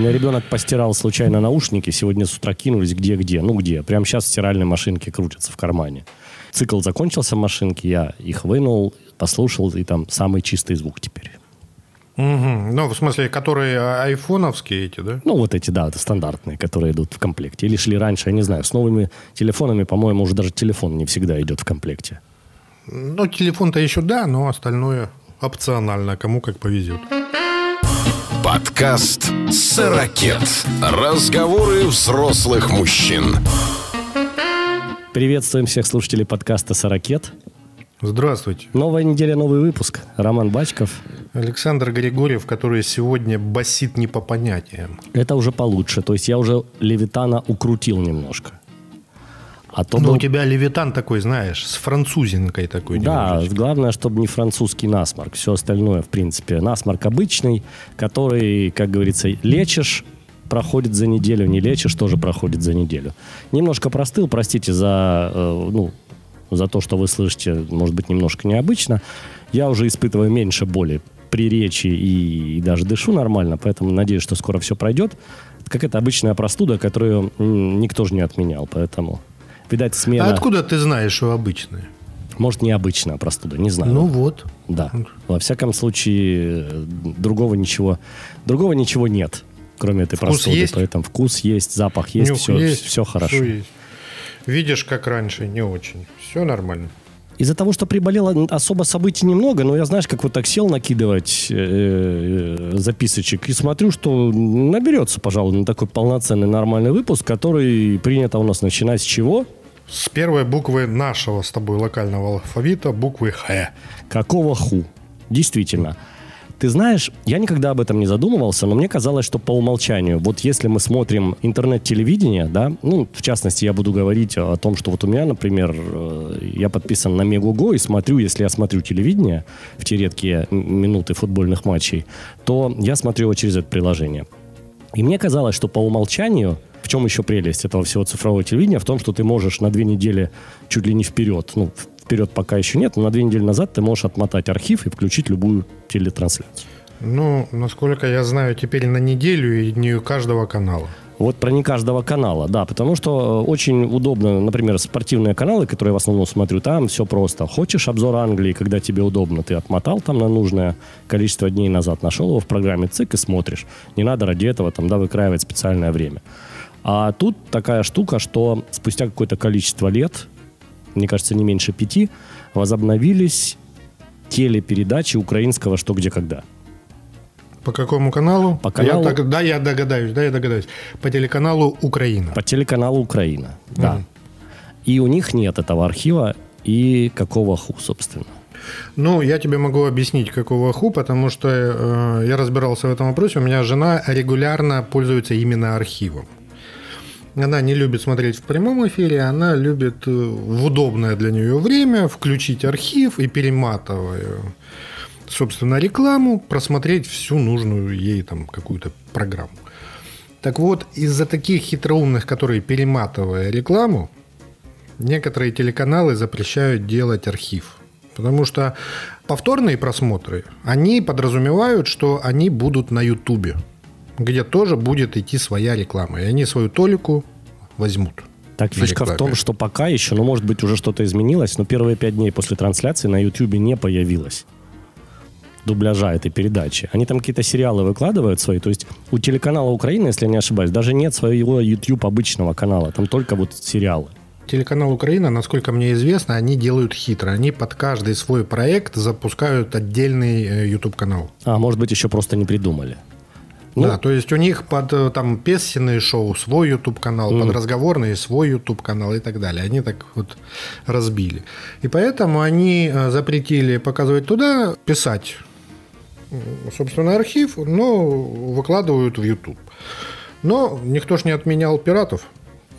У меня ребенок постирал случайно наушники, сегодня с утра кинулись где-где. Ну где? Прямо сейчас стиральные машинки крутятся в кармане. Цикл закончился в машинке, я их вынул, послушал, и там самый чистый звук теперь. Угу. Ну, в смысле, которые а, айфоновские эти, да? Ну, вот эти, да, это стандартные, которые идут в комплекте. Или шли раньше, я не знаю. С новыми телефонами, по-моему, уже даже телефон не всегда идет в комплекте. Ну, телефон-то еще да, но остальное опционально, кому как повезет. Подкаст «Сорокет». Разговоры взрослых мужчин. Приветствуем всех слушателей подкаста «Сорокет». Здравствуйте. Новая неделя, новый выпуск. Роман Бачков. Александр Григорьев, который сегодня басит не по понятиям. Это уже получше. То есть я уже Левитана укрутил немножко. А то Но был... у тебя левитан такой, знаешь, с французинкой такой. Да, немножечко. главное, чтобы не французский насморк. Все остальное, в принципе, насморк обычный, который, как говорится, лечишь, проходит за неделю, не лечишь, тоже проходит за неделю. Немножко простыл, простите за, э, ну, за то, что вы слышите, может быть, немножко необычно. Я уже испытываю меньше боли при речи и, и даже дышу нормально, поэтому надеюсь, что скоро все пройдет. Как это обычная простуда, которую никто же не отменял, поэтому видать, смена... А откуда ты знаешь, что обычная? Может, необычная простуда, не знаю. Ну вот. Да. Во всяком случае, другого ничего, другого ничего нет, кроме этой вкус простуды. Есть? Поэтому вкус есть, запах есть, все, есть, все хорошо. Все есть. Видишь, как раньше, не очень. Все нормально. Из-за того, что приболело особо событий немного, но я, знаешь, как вот так сел накидывать э, э, записочек и смотрю, что наберется, пожалуй, на такой полноценный нормальный выпуск, который принято у нас начинать с чего? С первой буквы нашего с тобой локального алфавита, буквы Х. Какого ху? Действительно. Ты знаешь, я никогда об этом не задумывался, но мне казалось, что по умолчанию, вот если мы смотрим интернет-телевидение, да, ну, в частности, я буду говорить о том, что вот у меня, например, э, я подписан на Мегуго и смотрю, если я смотрю телевидение в те редкие минуты футбольных матчей, то я смотрю его через это приложение. И мне казалось, что по умолчанию чем еще прелесть этого всего цифрового телевидения? В том, что ты можешь на две недели чуть ли не вперед, ну, вперед пока еще нет, но на две недели назад ты можешь отмотать архив и включить любую телетрансляцию. Ну, насколько я знаю, теперь на неделю и не у каждого канала. Вот про не каждого канала, да, потому что э, очень удобно, например, спортивные каналы, которые я в основном смотрю, там все просто. Хочешь обзор Англии, когда тебе удобно, ты отмотал там на нужное количество дней назад, нашел его в программе ЦИК и смотришь. Не надо ради этого там, да, выкраивать специальное время. А тут такая штука, что спустя какое-то количество лет, мне кажется, не меньше пяти, возобновились телепередачи украинского «Что, где, когда». По какому каналу? По каналу... Я, да, я догадаюсь, да, я догадаюсь. По телеканалу «Украина». По телеканалу «Украина», да. Mm. И у них нет этого архива, и какого ху, собственно. Ну, я тебе могу объяснить, какого ху, потому что э, я разбирался в этом вопросе. У меня жена регулярно пользуется именно архивом. Она не любит смотреть в прямом эфире, она любит э, в удобное для нее время включить архив и перематывая, собственно, рекламу, просмотреть всю нужную ей там какую-то программу. Так вот, из-за таких хитроумных, которые перематывая рекламу, некоторые телеканалы запрещают делать архив. Потому что повторные просмотры, они подразумевают, что они будут на Ютубе где тоже будет идти своя реклама. И они свою толику возьмут. Так фишка в том, что пока еще, ну, может быть, уже что-то изменилось, но первые пять дней после трансляции на YouTube не появилось дубляжа этой передачи. Они там какие-то сериалы выкладывают свои. То есть у телеканала Украина, если я не ошибаюсь, даже нет своего YouTube обычного канала. Там только вот сериалы. Телеканал Украина, насколько мне известно, они делают хитро. Они под каждый свой проект запускают отдельный э, YouTube канал. А может быть, еще просто не придумали. Ну, да, то есть у них под э, там песенные шоу свой YouTube канал, mm. под разговорные свой YouTube канал и так далее. Они так вот разбили. И поэтому они э, запретили показывать туда, писать собственно архив, но выкладывают в YouTube. Но никто ж не отменял пиратов.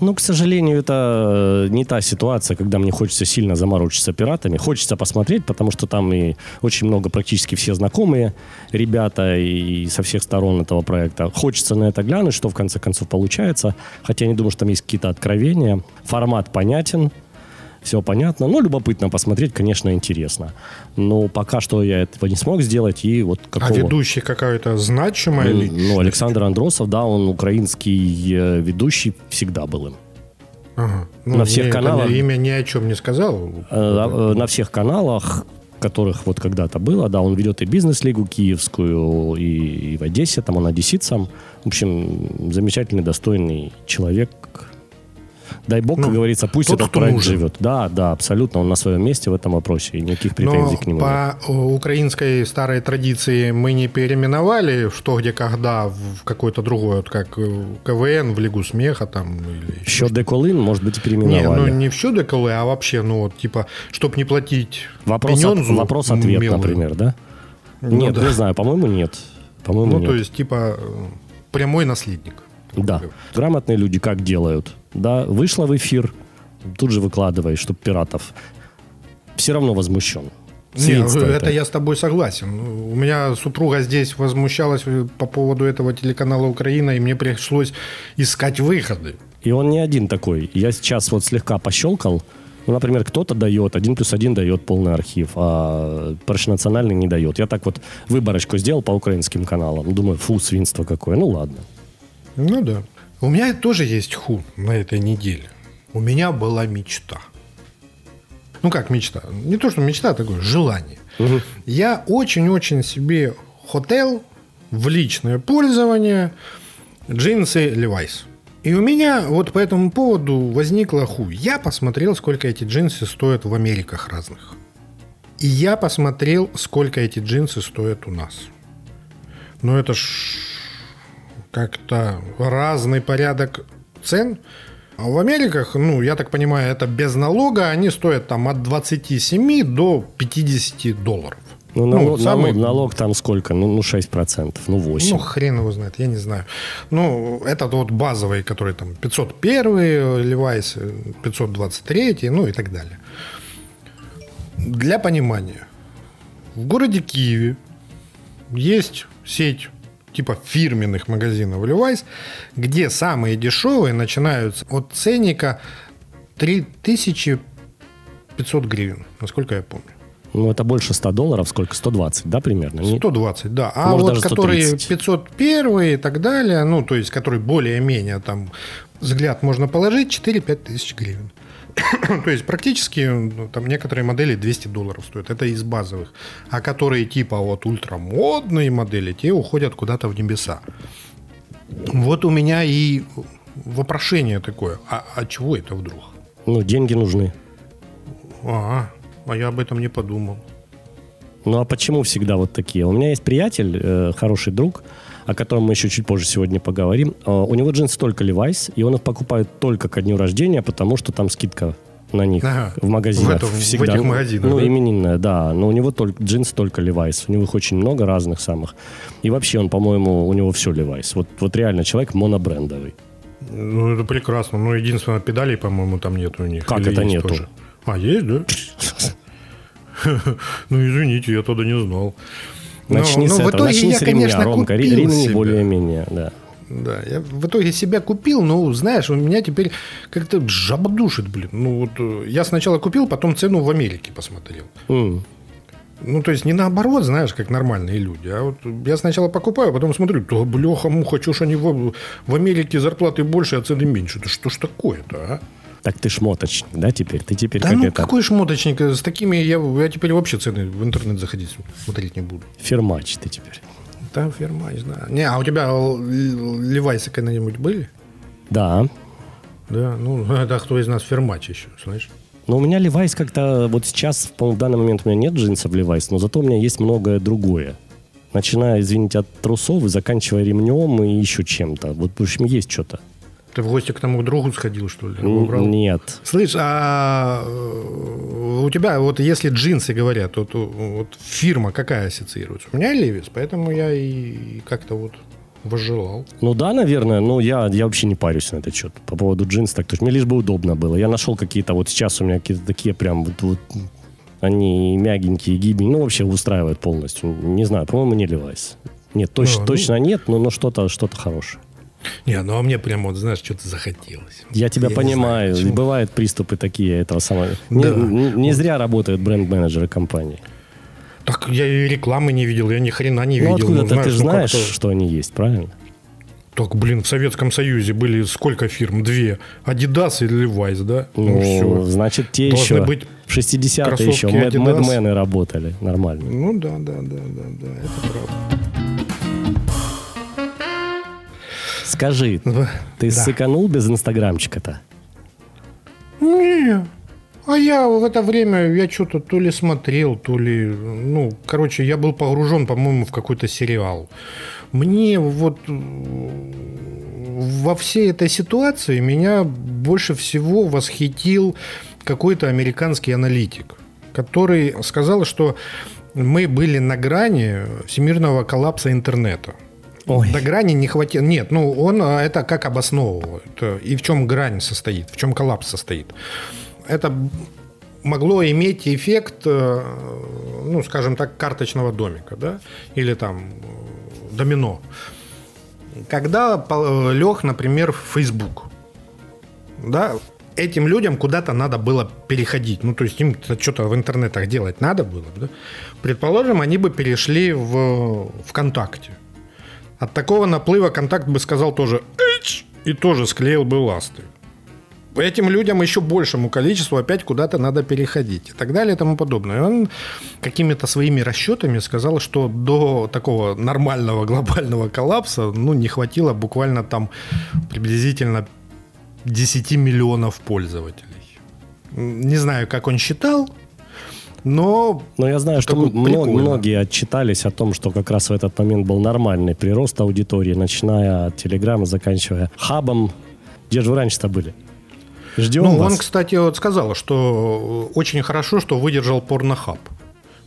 Ну, к сожалению, это э, не та ситуация, когда мне хочется сильно заморочиться пиратами. Хочется посмотреть, потому что там и очень много, практически все знакомые ребята и со всех сторон этого проекта. Хочется на это глянуть, что в конце концов получается. Хотя я не думаю, что там есть какие-то откровения. Формат понятен. Все понятно. Ну, любопытно посмотреть, конечно, интересно. Но пока что я этого не смог сделать. И вот какого... А ведущий какая-то значимая Ну, личность? Ну, Александр Андросов, да, он украинский э, ведущий, всегда был им. Ага. Ну, на всех мне каналах- Имя ни о чем не сказал. Э, э, На всех каналах, которых вот когда-то было, да, он ведет и бизнес-лигу киевскую, и, и в Одессе, там он одесситцам. В общем, замечательный, достойный человек. Дай бог, как Ну, говорится, пусть тот, этот проект нужен. живет. Да, да, абсолютно, он на своем месте в этом вопросе, и никаких претензий Но к нему нет. по э, украинской старой традиции мы не переименовали что, где, когда в какой-то другой, вот как э, КВН, в Лигу смеха там. Или еще Счет Деколин, может быть, и Не, ну переименовали. не в счет ДКЛ, а вообще, ну вот, типа, чтоб не платить Вопрос, пенёнзу вопрос-ответ, мелкую. например, да? Ну нет, да. не знаю, по-моему, нет. По-моему, Ну, нет. то есть, типа, э, прямой наследник. Да. Грамотные люди как делают? Да, вышла в эфир, тут же выкладывай, чтоб пиратов. Все равно возмущен. Не, Свинство это я с тобой согласен. У меня супруга здесь возмущалась э, по поводу этого телеканала Украина, и мне пришлось искать выходы. И он не один такой. Я сейчас вот слегка пощелкал. Ну, например, кто-то дает, один плюс один дает полный архив, а национальный не дает. Я так вот выборочку сделал по украинским каналам. Думаю, фу, свинство какое. Ну, ладно. Ну да. У меня тоже есть ху на этой неделе. У меня была мечта. Ну как мечта? Не то, что мечта, а такое желание. Я очень-очень себе хотел в личное пользование джинсы Levi's. И у меня вот по этому поводу возникла ху. Я посмотрел, сколько эти джинсы стоят в Америках разных. И я посмотрел, сколько эти джинсы стоят у нас. Ну это ж как-то разный порядок цен. А в Америках, ну, я так понимаю, это без налога, они стоят там от 27 до 50 долларов. Ну, налог, вот самый- налог, налог там сколько? Ну, ну 6%, ну 8%. Ну, хрен его знает, я не знаю. Ну, это вот базовый, который там 501 Levi's, 523, ну и так далее. Для понимания, в городе Киеве есть сеть типа фирменных магазинов Levi's, где самые дешевые начинаются от ценника 3500 гривен, насколько я помню. Ну, это больше 100 долларов, сколько? 120, да, примерно? Не- 120, да. А Может, вот которые 130. 501 и так далее, ну, то есть, которые более-менее там взгляд можно положить, 4-5 тысяч гривен. то есть, практически ну, там некоторые модели 200 долларов стоят. Это из базовых. А которые типа вот ультрамодные модели, те уходят куда-то в небеса. Вот у меня и вопрошение такое. А, а чего это вдруг? Ну, деньги нужны. А, а я об этом не подумал. Ну, а почему всегда вот такие? У меня есть приятель, э, хороший друг, о котором мы еще чуть позже сегодня поговорим. Э, у него джинсы только Levi's, и он их покупает только ко дню рождения, потому что там скидка на них Ага. в магазинах В в всегда. этих Ну, магазинах, Ну, да? именинная, да. Но у него только джинсы только Levi's. У него их очень много разных самых. И вообще он, по-моему, у него все Levi's. Вот, вот реально человек монобрендовый. Ну, это прекрасно. Но единственное, педалей, по-моему, там нет у них. Как Или это нету? тоже? А, есть, да? Ну, извините, я тогда не знал. Но- Начни но с в этого, итоге начни я, с ремня, конечно, Ромка. Купил Ремни себе. более-менее, да. Да, я в итоге себя купил, но, знаешь, у меня теперь как-то жаба душит, блин. Ну, вот э, я сначала купил, потом цену в Америке посмотрел. М. Ну, то есть не наоборот, знаешь, как нормальные люди. А вот я сначала покупаю, потом смотрю, да бляха-муха, что ж они в, в Америке зарплаты больше, а цены меньше. Да что ж такое-то, а? Так ты шмоточник, да, теперь? Ты теперь Да как ну это... какой шмоточник? С такими я, я теперь вообще цены в интернет заходить смотреть не буду. Фермач ты теперь. Там ферма, не знаю. Не, а у тебя левайсы когда-нибудь были? Да. Да, ну, это кто из нас фермач еще, знаешь? Но у меня Levi's как-то... Вот сейчас, в данный момент у меня нет джинсов Levi's, но зато у меня есть многое другое. Начиная, извините, от трусов и заканчивая ремнем и еще чем-то. Вот, в общем, есть что-то. Ты в гости к тому другу сходил, что ли? Убрал? Нет. Слышь, а э, у тебя, вот если джинсы говорят, вот, вот фирма какая ассоциируется? У меня Левис, поэтому я и как-то вот возжелал. Ну да, наверное, но я, я вообще не парюсь на этот счет. По поводу джинс, так точно. Мне лишь бы удобно было. Я нашел какие-то, вот сейчас у меня какие-то такие прям вот, вот они мягенькие, гибенькие, ну вообще устраивают полностью. Не знаю, по-моему, не Levi's. Нет, точ- Ну, ну. точно нет, но, но что-то что хорошее. Не, ну а мне прямо, вот, знаешь, что-то захотелось. Я тебя не понимаю. знаю. Бывают приступы такие этого самого. Не, Да. не- не зря работают бренд-менеджеры компании. Так я и рекламы не видел, я ни хрена не Ну, видел. откуда-то ты же ну, знаешь, как-то- что они есть, правильно? Так, блин, в Советском Союзе были сколько фирм? Две. Adidas и Levi's, да? Ну, все. значит, те Должны еще быть в 60-е кроссовки еще мэд- мэдмены работали нормально. Ну да, да, да, да, да, это правда. Скажи, ты да. сыканул без инстаграмчика-то? Не, а я в это время, я что-то то ли смотрел, то ли, ну, короче, я был погружен, по-моему, в какой-то сериал. Мне вот м, во всей этой ситуации меня больше всего восхитил какой-то американский аналитик, который сказал, что мы были на грани всемирного коллапса интернета. Ой. До грани не хватило. Нет, ну он а, это как обосновывал. Это и в чем грань состоит, в чем коллапс состоит. Это могло иметь эффект, э, ну, скажем так, карточного домика, да, или там э, домино. Когда лег, например, в Facebook, да, этим людям куда-то надо было переходить. Ну, то есть им что-то в интернетах делать надо было. Да? Предположим, они бы перешли в ВКонтакте. От такого наплыва контакт бы сказал тоже «Эч!» и тоже склеил бы ласты. Этим людям еще большему количеству опять куда-то надо переходить и так далее и тому подобное. Он какими-то своими расчетами сказал, что до такого нормального глобального коллапса ну, не хватило буквально там приблизительно 10 миллионов пользователей. Не знаю, как он считал, но Но я знаю, что мно- многие отчитались о том, что как раз в этот момент был нормальный прирост аудитории, начиная от Телеграма, заканчивая хабом. Где же вы раньше-то были? Ждем Ну, вас. он, кстати, вот сказал, что очень хорошо, что выдержал порнохаб.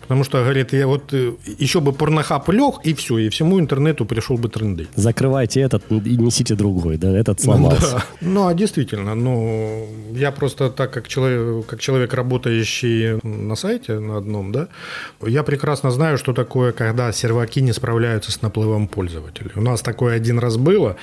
Потому что, говорит, я вот э, еще бы порнохаб лег, и все, и всему интернету пришел бы тренды. Закрывайте этот и несите другой, да, этот сломался. Да. Ну, а действительно, ну, я просто так, как человек, как человек, работающий на сайте на одном, да, я прекрасно знаю, что такое, когда серваки не справляются с наплывом пользователей. У нас такое один раз было,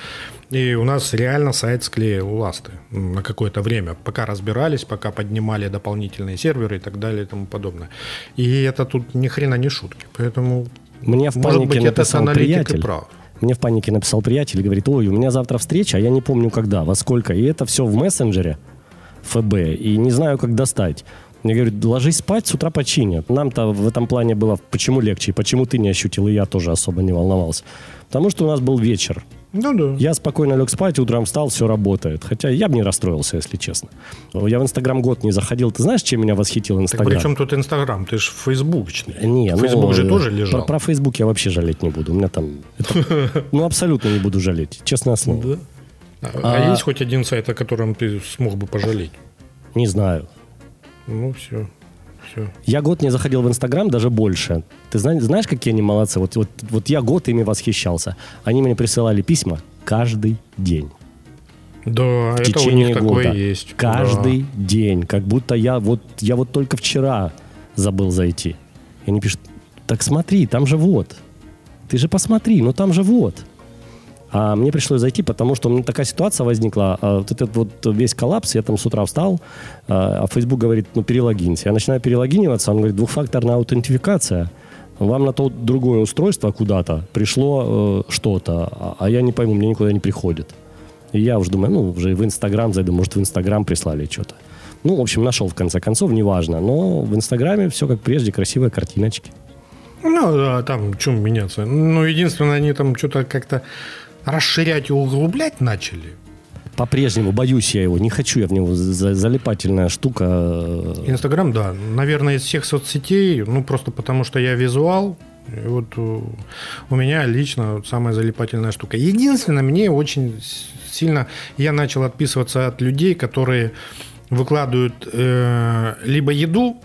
и у нас реально сайт склеил ласты на какое-то время, пока разбирались, пока поднимали дополнительные серверы и так далее и тому подобное. И это тут ни хрена не шутки. Поэтому, Мне в может панике быть, этот написал аналитик и приятель. прав. Мне в панике написал приятель и говорит, ой, у меня завтра встреча, а я не помню когда, во сколько. И это все в мессенджере ФБ, и не знаю, как достать. Мне говорят, ложись спать, с утра починят. Нам-то в этом плане было почему легче, и почему ты не ощутил, и я тоже особо не волновался. Потому что у нас был вечер. Ну да. Я спокойно лег спать, утром встал, все работает. Хотя я бы не расстроился, если честно. Я в Инстаграм год не заходил. Ты знаешь, чем меня восхитил Так Инстаграм? при чем тут Инстаграм? Ты же фейсбучный. Не, Фейсбук ну, же тоже лежал. Про, про Фейсбук я вообще жалеть не буду. У меня там... ну, абсолютно не буду жалеть, честное слово. А, А- а есть хоть один сайт, о котором ты смог бы пожалеть? Не знаю. Ну, все. Все. Я год не заходил в Инстаграм, даже больше. Ты зна- знаешь, какие они молодцы? Вот, вот, вот я год ими восхищался. Они мне присылали письма каждый день. Да, В это у течение них года. такое есть. Каждый день. Как будто я вот, я вот только вчера забыл зайти. И они пишут, так смотри, там же вот. Ты же посмотри, ну там же вот. А мне пришлось зайти, потому что у меня такая ситуация возникла. а, Вот этот вот весь коллапс, я там с утра встал, а а Facebook говорит, ну перелогинься. Я начинаю перелогиниваться, он говорит, двухфакторная аутентификация. Вам на то другое устройство куда-то пришло э, что-то, а- а я не пойму, мне никуда не приходит. И я уже думаю, ну, уже в Инстаграм зайду, может, в Инстаграм прислали что-то. Ну, в общем, нашел в конце концов, неважно. Но в Инстаграме все как прежде, красивые картиночки. Ну, да, там чем меняться? Ну, единственное, они там что-то как-то расширять и углублять начали. По-прежнему боюсь я его, не хочу я в него. За- залипательная штука. Инстаграм, да. Наверное, из всех соцсетей, ну, просто потому что я визуал, и вот э, у меня лично самая залипательная штука. Единственное, мне очень сильно... Я начал отписываться от людей, которые выкладывают э, либо еду,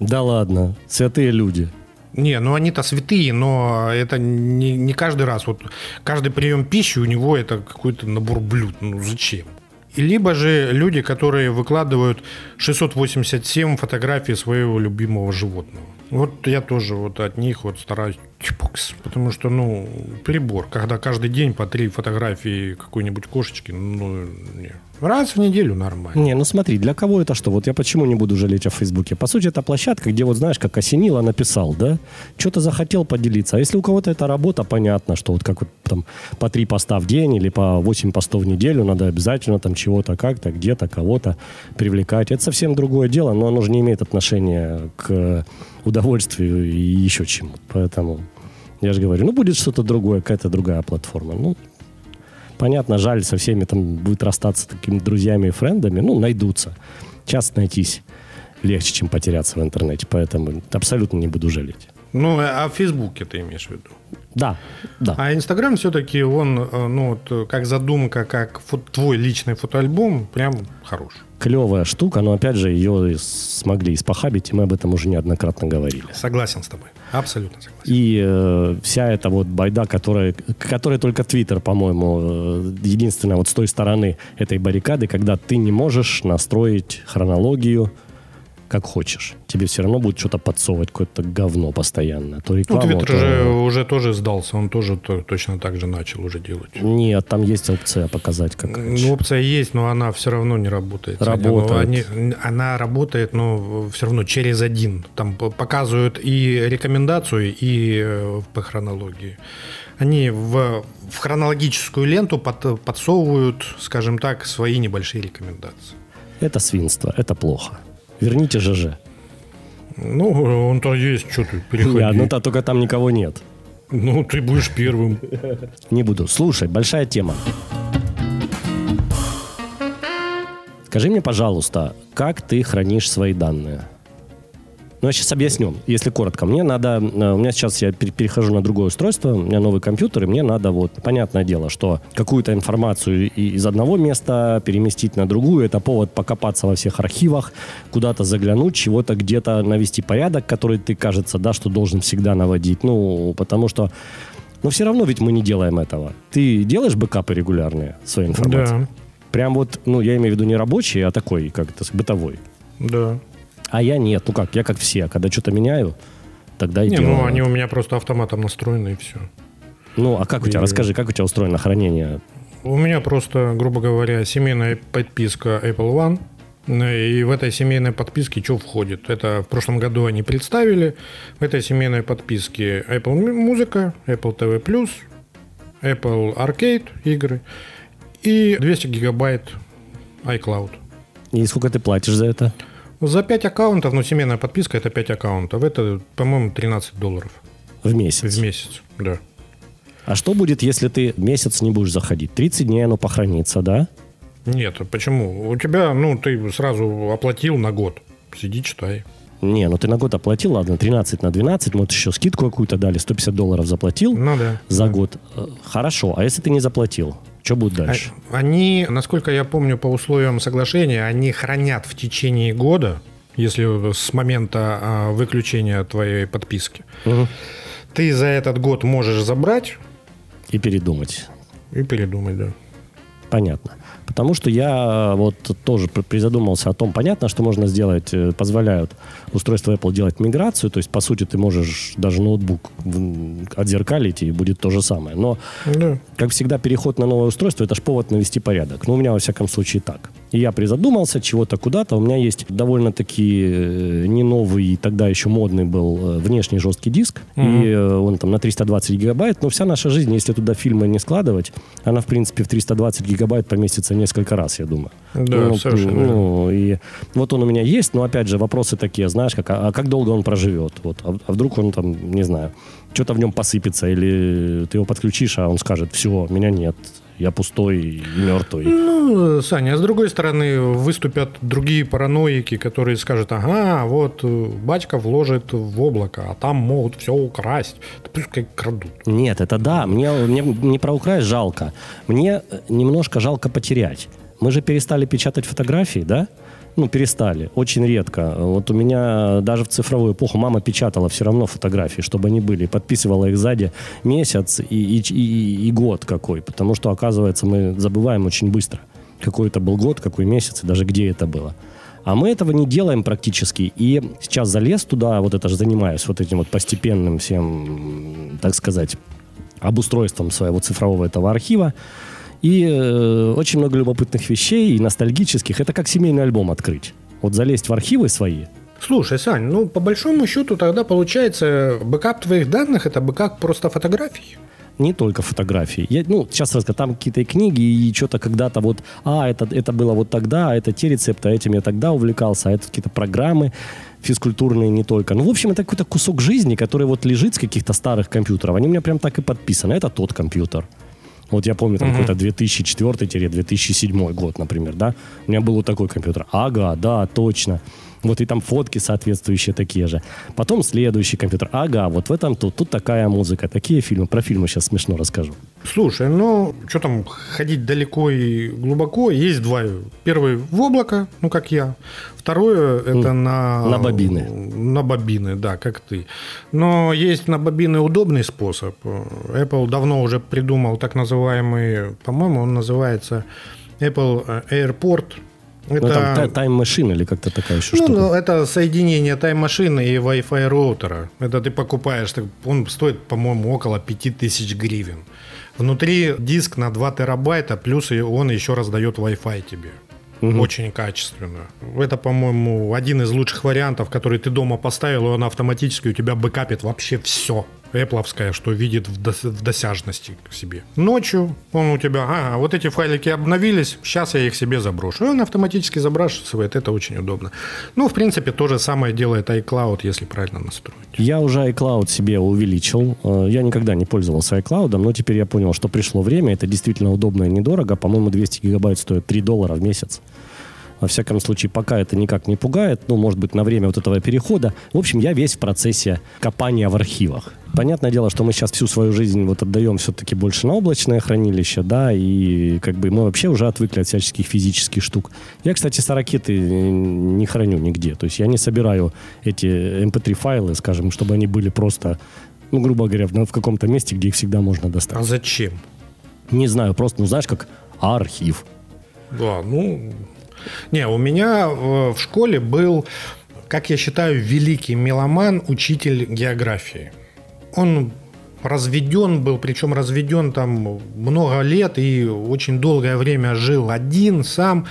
Да ладно, святые люди. Не, ну они-то святые, но это не, не каждый раз. Вот каждый прием пищи у него это какой-то набор блюд. Ну зачем? Либо же люди, которые выкладывают 687 фотографий своего любимого животного. Вот я тоже вот от них вот стараюсь чпокс, потому что, ну, перебор, когда каждый день по три фотографии какой-нибудь кошечки, ну, не. раз в неделю нормально. Не, ну смотри, для кого это что? Вот я почему не буду жалеть о Фейсбуке? По сути, это площадка, где вот знаешь, как осенило, написал, да? Что-то захотел поделиться. А если у кого-то это работа, понятно, что вот как вот там по три поста в день или по восемь постов в неделю надо обязательно там чего-то как-то, где-то, кого-то привлекать. Это совсем другое дело, но оно же не имеет отношения к удовольствию и еще чему. Поэтому я же говорю, ну будет что-то другое, какая-то другая платформа. Ну, понятно, жаль, со всеми там будет расстаться такими друзьями и френдами. Ну, найдутся. Часто найтись легче, чем потеряться в интернете. Поэтому абсолютно не буду жалеть. Ну, а в Фейсбуке ты имеешь в виду? Да, да. А Инстаграм все-таки, он, э, ну, вот, как задумка, как фо- твой личный фотоальбом, прям хороший. Клевая штука, но опять же ее смогли испохабить, и мы об этом уже неоднократно говорили. Согласен с тобой. Абсолютно согласен. И э, вся эта вот байда, которая, которая только Твиттер, по-моему, э, единственная вот с той стороны этой баррикады, когда ты не можешь настроить хронологию как хочешь. Тебе все равно будет что-то подсовывать, какое-то говно постоянно. То Ну, рекламу, Твиттер то- же уже тоже сдался, он тоже то- точно так же начал уже делать. Нет, там есть опция показать, как раньше. Ну, опция есть, но она все равно не работает. Работает. Ну, они- она работает, но все равно через один. Там показывают и рекомендацию, и э, по хронологии. Они в, в хронологическую ленту под- подсовывают, скажем так, свои небольшие рекомендации. Это свинство, это плохо. Верните ЖЖ. Ну, он-то есть, что ты, переходи. Не, ну та, только там никого нет. Ну, ты будешь первым. Не буду. Слушай, большая тема. Скажи мне, пожалуйста, как ты хранишь свои данные? Ну, я сейчас объясню, если коротко. Мне надо... э, У меня сейчас я пере- перехожу на другое устройство, у меня новый компьютер, и мне надо вот... Понятное дело, что какую-то информацию из одного места переместить на другую, это повод покопаться во всех архивах, куда-то заглянуть, чего-то где-то навести порядок, который ты, кажется, да, что должен всегда наводить. Ну, потому что... Но все равно ведь мы не делаем этого. Ты делаешь бэкапы регулярные своей информации? Да, Прям вот, ну, я имею в виду не рабочий, а такой, как это, бытовой. да. А я нет. Ну как, я как все. Когда что-то меняю, тогда и Не, делаю. ну, они у меня просто автоматом настроены, и все. Ну, а как у тебя? И- Расскажи, как у тебя устроено хранение? У меня просто, грубо говоря, семейная подписка Apple One. И в этой семейной подписке что входит? Это в прошлом году они представили. В этой семейной подписке Apple Музыка, Apple TV+, Apple Arcade игры и 200 гигабайт iCloud. И сколько ты платишь за это? За 5 аккаунтов, ну, семейная подписка это 5 аккаунтов. Это, по-моему, 13 долларов В месяц. в месяц. Да. А что будет, если ты месяц не будешь заходить? 30 дней оно похоронится, да? Нет, почему? У тебя, ну, ты сразу оплатил на год. Сиди, читай. Не, ну ты на год оплатил, ладно, 13 на 12, может еще скидку какую-то дали, 150 долларов заплатил Ну да. за год. Э, Хорошо, а если ты не заплатил? Что будет дальше? А- Они, насколько я помню, по условиям соглашения, они хранят в течение года, если с момента а, выключения твоей подписки. Мгм. Ты за этот год можешь забрать И передумать. и передумать, да. Понятно. Потому что я э, вот тоже при- призадумался о том, понятно, что можно сделать, э, позволяют устройства Apple делать миграцию, то есть, по сути, ты можешь даже ноутбук отзеркалить, и будет то же самое. Но, Да. как всегда, переход на новое устройство – это ж повод навести порядок. Ну, у меня, во всяком случае, так. И я призадумался чего-то куда-то. У меня есть довольно-таки э, не новый, тогда еще модный был э, внешний жесткий диск. Мгм. И э, он там на 320 гигабайт. Но вся наша жизнь, если туда фильмы не складывать, она, в принципе, в 320 гигабайт поместится несколько раз, я думаю. Да, ну, совершенно ну, и вот он у меня есть, но, опять же, вопросы такие, знаешь, как, а, а как долго он проживет? Вот, а, а вдруг он там, не знаю, что-то в нем посыпется, или ты его подключишь, а он скажет, все, меня нет, я пустой и мертвый. Ну, Саня, а с другой стороны, выступят другие параноики, которые скажут, ага, вот э, батька вложит в облако, а там могут все украсть. Да пускай крадут. Нет, это да, мне, мне не про украсть жалко, мне э, немножко жалко потерять. Мы же перестали печатать фотографии, да? Ну, перестали, очень редко. Вот у меня даже в цифровую эпоху мама печатала все равно фотографии, чтобы они были. Подписывала их сзади месяц и, и, и- и год какой. Потому что, оказывается, мы забываем очень быстро, какой это был год, какой месяц и даже где это было. А мы этого не делаем практически. И сейчас залез туда, вот это же занимаюсь вот этим вот постепенным всем, так сказать, обустройством своего цифрового этого архива. И э, очень много любопытных вещей, и ностальгических. Это как семейный альбом открыть. Вот залезть в архивы свои, Слушай, Сань, ну по большому счету тогда получается бэкап твоих данных это бэкап просто фотографий. не только фотографии. Я, ну, сейчас расскажу, там какие-то и книги, и что-то когда-то вот, а, это, это было вот тогда, а это те рецепты, а этим я тогда увлекался, а это какие-то программы физкультурные не только. Ну, в общем, это какой-то кусок жизни, который вот лежит с каких-то старых компьютеров. Они у меня прям так и подписаны. Это тот компьютер. Вот я помню, там какой-то 2004-2007 год, например, да? У меня был вот такой компьютер. Ага, да, точно. Вот и там фотки соответствующие такие же. Потом следующий компьютер. Ага, вот в этом тут, тут такая музыка, такие фильмы. Про фильмы сейчас смешно расскажу. Слушай, ну, что там ходить далеко и глубоко, есть два. Первый в облако, ну, как я. Второе, это на... на бобины. На бобины, да, как ты. Но есть на бобины удобный способ. Apple давно уже придумал так называемый, по-моему, он называется Apple Airport. Ну, Это, там тайм-машин или как-то такая еще ну, штука. ну, это соединение тайм-машины и Wi-Fi роутера. Это ты покупаешь, он стоит, по-моему, около 5000 гривен. Внутри диск на 2 терабайта, плюс он еще раздает Wi-Fi тебе. Очень качественно. Это, по-моему, один из лучших вариантов, который ты дома поставил, и он автоматически у тебя бэкапит вообще все. Apple, что видит в, дос- в досяжности к себе. Ночью он у тебя, ага, вот эти файлики обновились, сейчас я их себе заброшу. И он автоматически забрасывает, это очень удобно. Ну, в принципе, то же самое делает iCloud, если правильно настроить. Я уже iCloud себе увеличил. Э, Я никогда не пользовался iCloud, но теперь я понял, что пришло время. Это действительно удобно и недорого. По-моему, 200 гигабайт стоит 3 доллара в месяц. Во всяком случае, пока это никак не пугает. Ну, может быть, на время вот этого перехода. В общем, я весь в процессе копания в архивах. Понятное дело, что мы сейчас всю свою жизнь вот отдаем все-таки больше на облачное хранилище, да, и как бы мы вообще уже отвыкли от всяческих физических штук. Я, кстати, сорокеты не храню нигде. То есть я не собираю эти mp3-файлы, скажем, чтобы они были просто, ну, грубо говоря, в в каком-то месте, где их всегда можно достать. А зачем? Не знаю, просто, ну, знаешь, как архив. Да, ну... Не, у меня э, в школе был, как я считаю, великий меломан, учитель географии. Он разведен был, причем разведен там много лет и очень долгое время жил один, сам.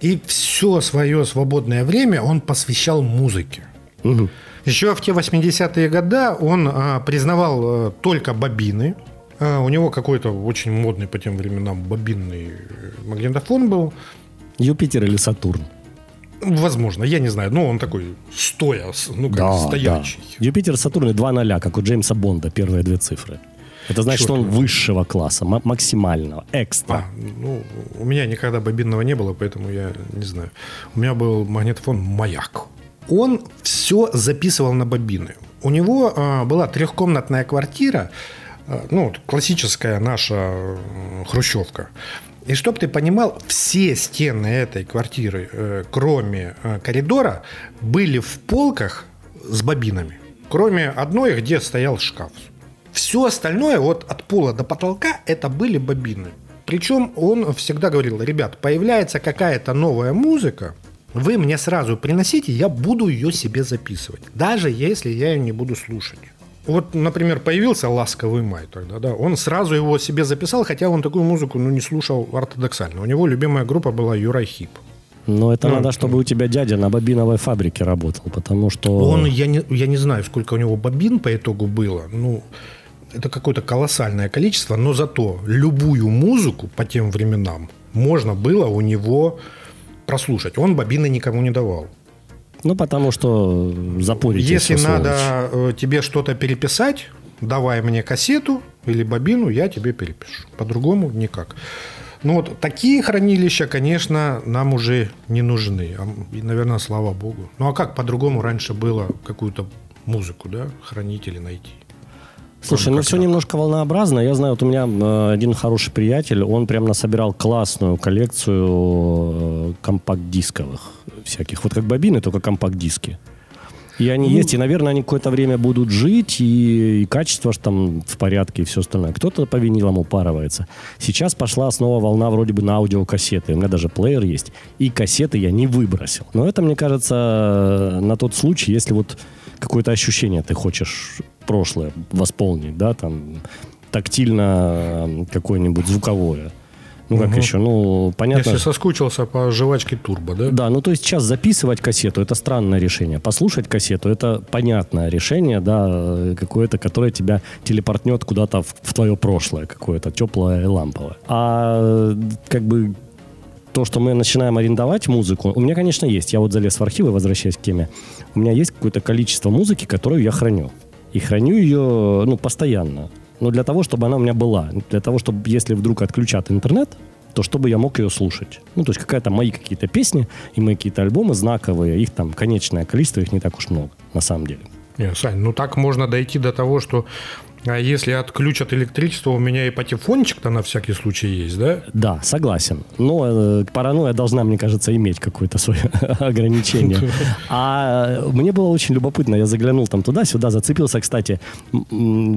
И все свое свободное время он посвящал музыке. Мгм. Еще в те 80-е годы он а, признавал а, только бобины. А, у него какой-то очень модный по тем временам бобинный э, магнитофон был. Юпитер или Сатурн? Возможно, я не знаю. Ну, он такой стоя, ну, как стоячий. да. Юпитер, Сатурн и два ноля, как у Джеймса Бонда, первые две цифры. Это значит, что он высшего класса, ма- максимального, экстра. А, ну, у меня никогда бобинного не было, поэтому я не знаю. У меня был магнитофон «Маяк». Он все записывал на бобины. У него а, была трехкомнатная квартира, а, ну, классическая наша хрущевка. И чтобы ты понимал, все стены этой квартиры, э, кроме э, коридора, были в полках с бобинами. Кроме одной, где стоял шкаф. Все остальное, вот от пола до потолка, это были бобины. Причем он всегда говорил, ребят, появляется какая-то новая музыка, вы мне сразу приносите, я буду ее себе записывать. Даже если я ее не буду слушать. Вот, например, появился «Ласковый май» тогда, да, он сразу его себе записал, хотя он такую музыку, ну, не слушал ортодоксально. У него любимая группа была Юрай Хип. Но это Ну, надо, чтобы у тебя дядя на бобиновой фабрике работал, потому что... Он, я не, я не знаю, сколько у него бобин по итогу было. Ну, это какое-то колоссальное количество, но зато любую музыку по тем временам можно было у него прослушать. Он бобины никому не давал. Ну, потому что запорите Если надо сволочь. э, тебе что-то переписать, давай мне кассету или бобину, я тебе перепишу. По-другому никак. Ну вот такие хранилища, конечно, нам уже не нужны. А, И, наверное, слава богу. Ну а как по-другому раньше было какую-то музыку, да, хранить или найти? Слушай, ну все так. немножко волнообразно. Я знаю, вот у меня э, один хороший приятель, он прям насобирал классную коллекцию э, компакт-дисковых всяких. Вот как бобины, только компакт-диски. И они Ну, есть, и, наверное, они какое-то время будут жить, и, и качество ж там в порядке, и все остальное. Кто-то по винилам упарывается. Сейчас пошла снова волна вроде бы на аудиокассеты. У меня даже плеер есть. И кассеты я не выбросил. Но это, мне кажется, на тот случай, если вот какое-то ощущение ты хочешь прошлое восполнить, да, там, тактильно какое-нибудь звуковое. Ну, как Мгм. еще, ну, понятно. Если соскучился по жвачке турбо, да? Да, ну то есть сейчас записывать кассету это странное решение. Послушать кассету это понятное решение, да, э, какое-то, которое тебя телепортнет куда-то в, в твое прошлое, какое-то теплое и ламповое. А э, как бы то, что мы начинаем арендовать музыку, у меня, конечно, есть. Я вот залез в архивы, возвращаясь к теме. У меня есть какое-то количество музыки, которую я храню. И храню ее, ну, постоянно. Но для того, чтобы она у меня была. Для того, чтобы, если вдруг отключат интернет, то чтобы я мог ее слушать. Ну, то есть какая-то мои какие-то песни и мои какие-то альбомы знаковые, их там конечное количество, их не так уж много, на самом деле. Не, Сань, ну так можно дойти до того, что а если отключат электричество, у меня и патефончик-то на всякий случай есть, да? Да, согласен. Но э, паранойя должна, мне кажется, иметь какое-то свое ограничение. А мне было очень любопытно. Я заглянул там туда-сюда, зацепился, кстати.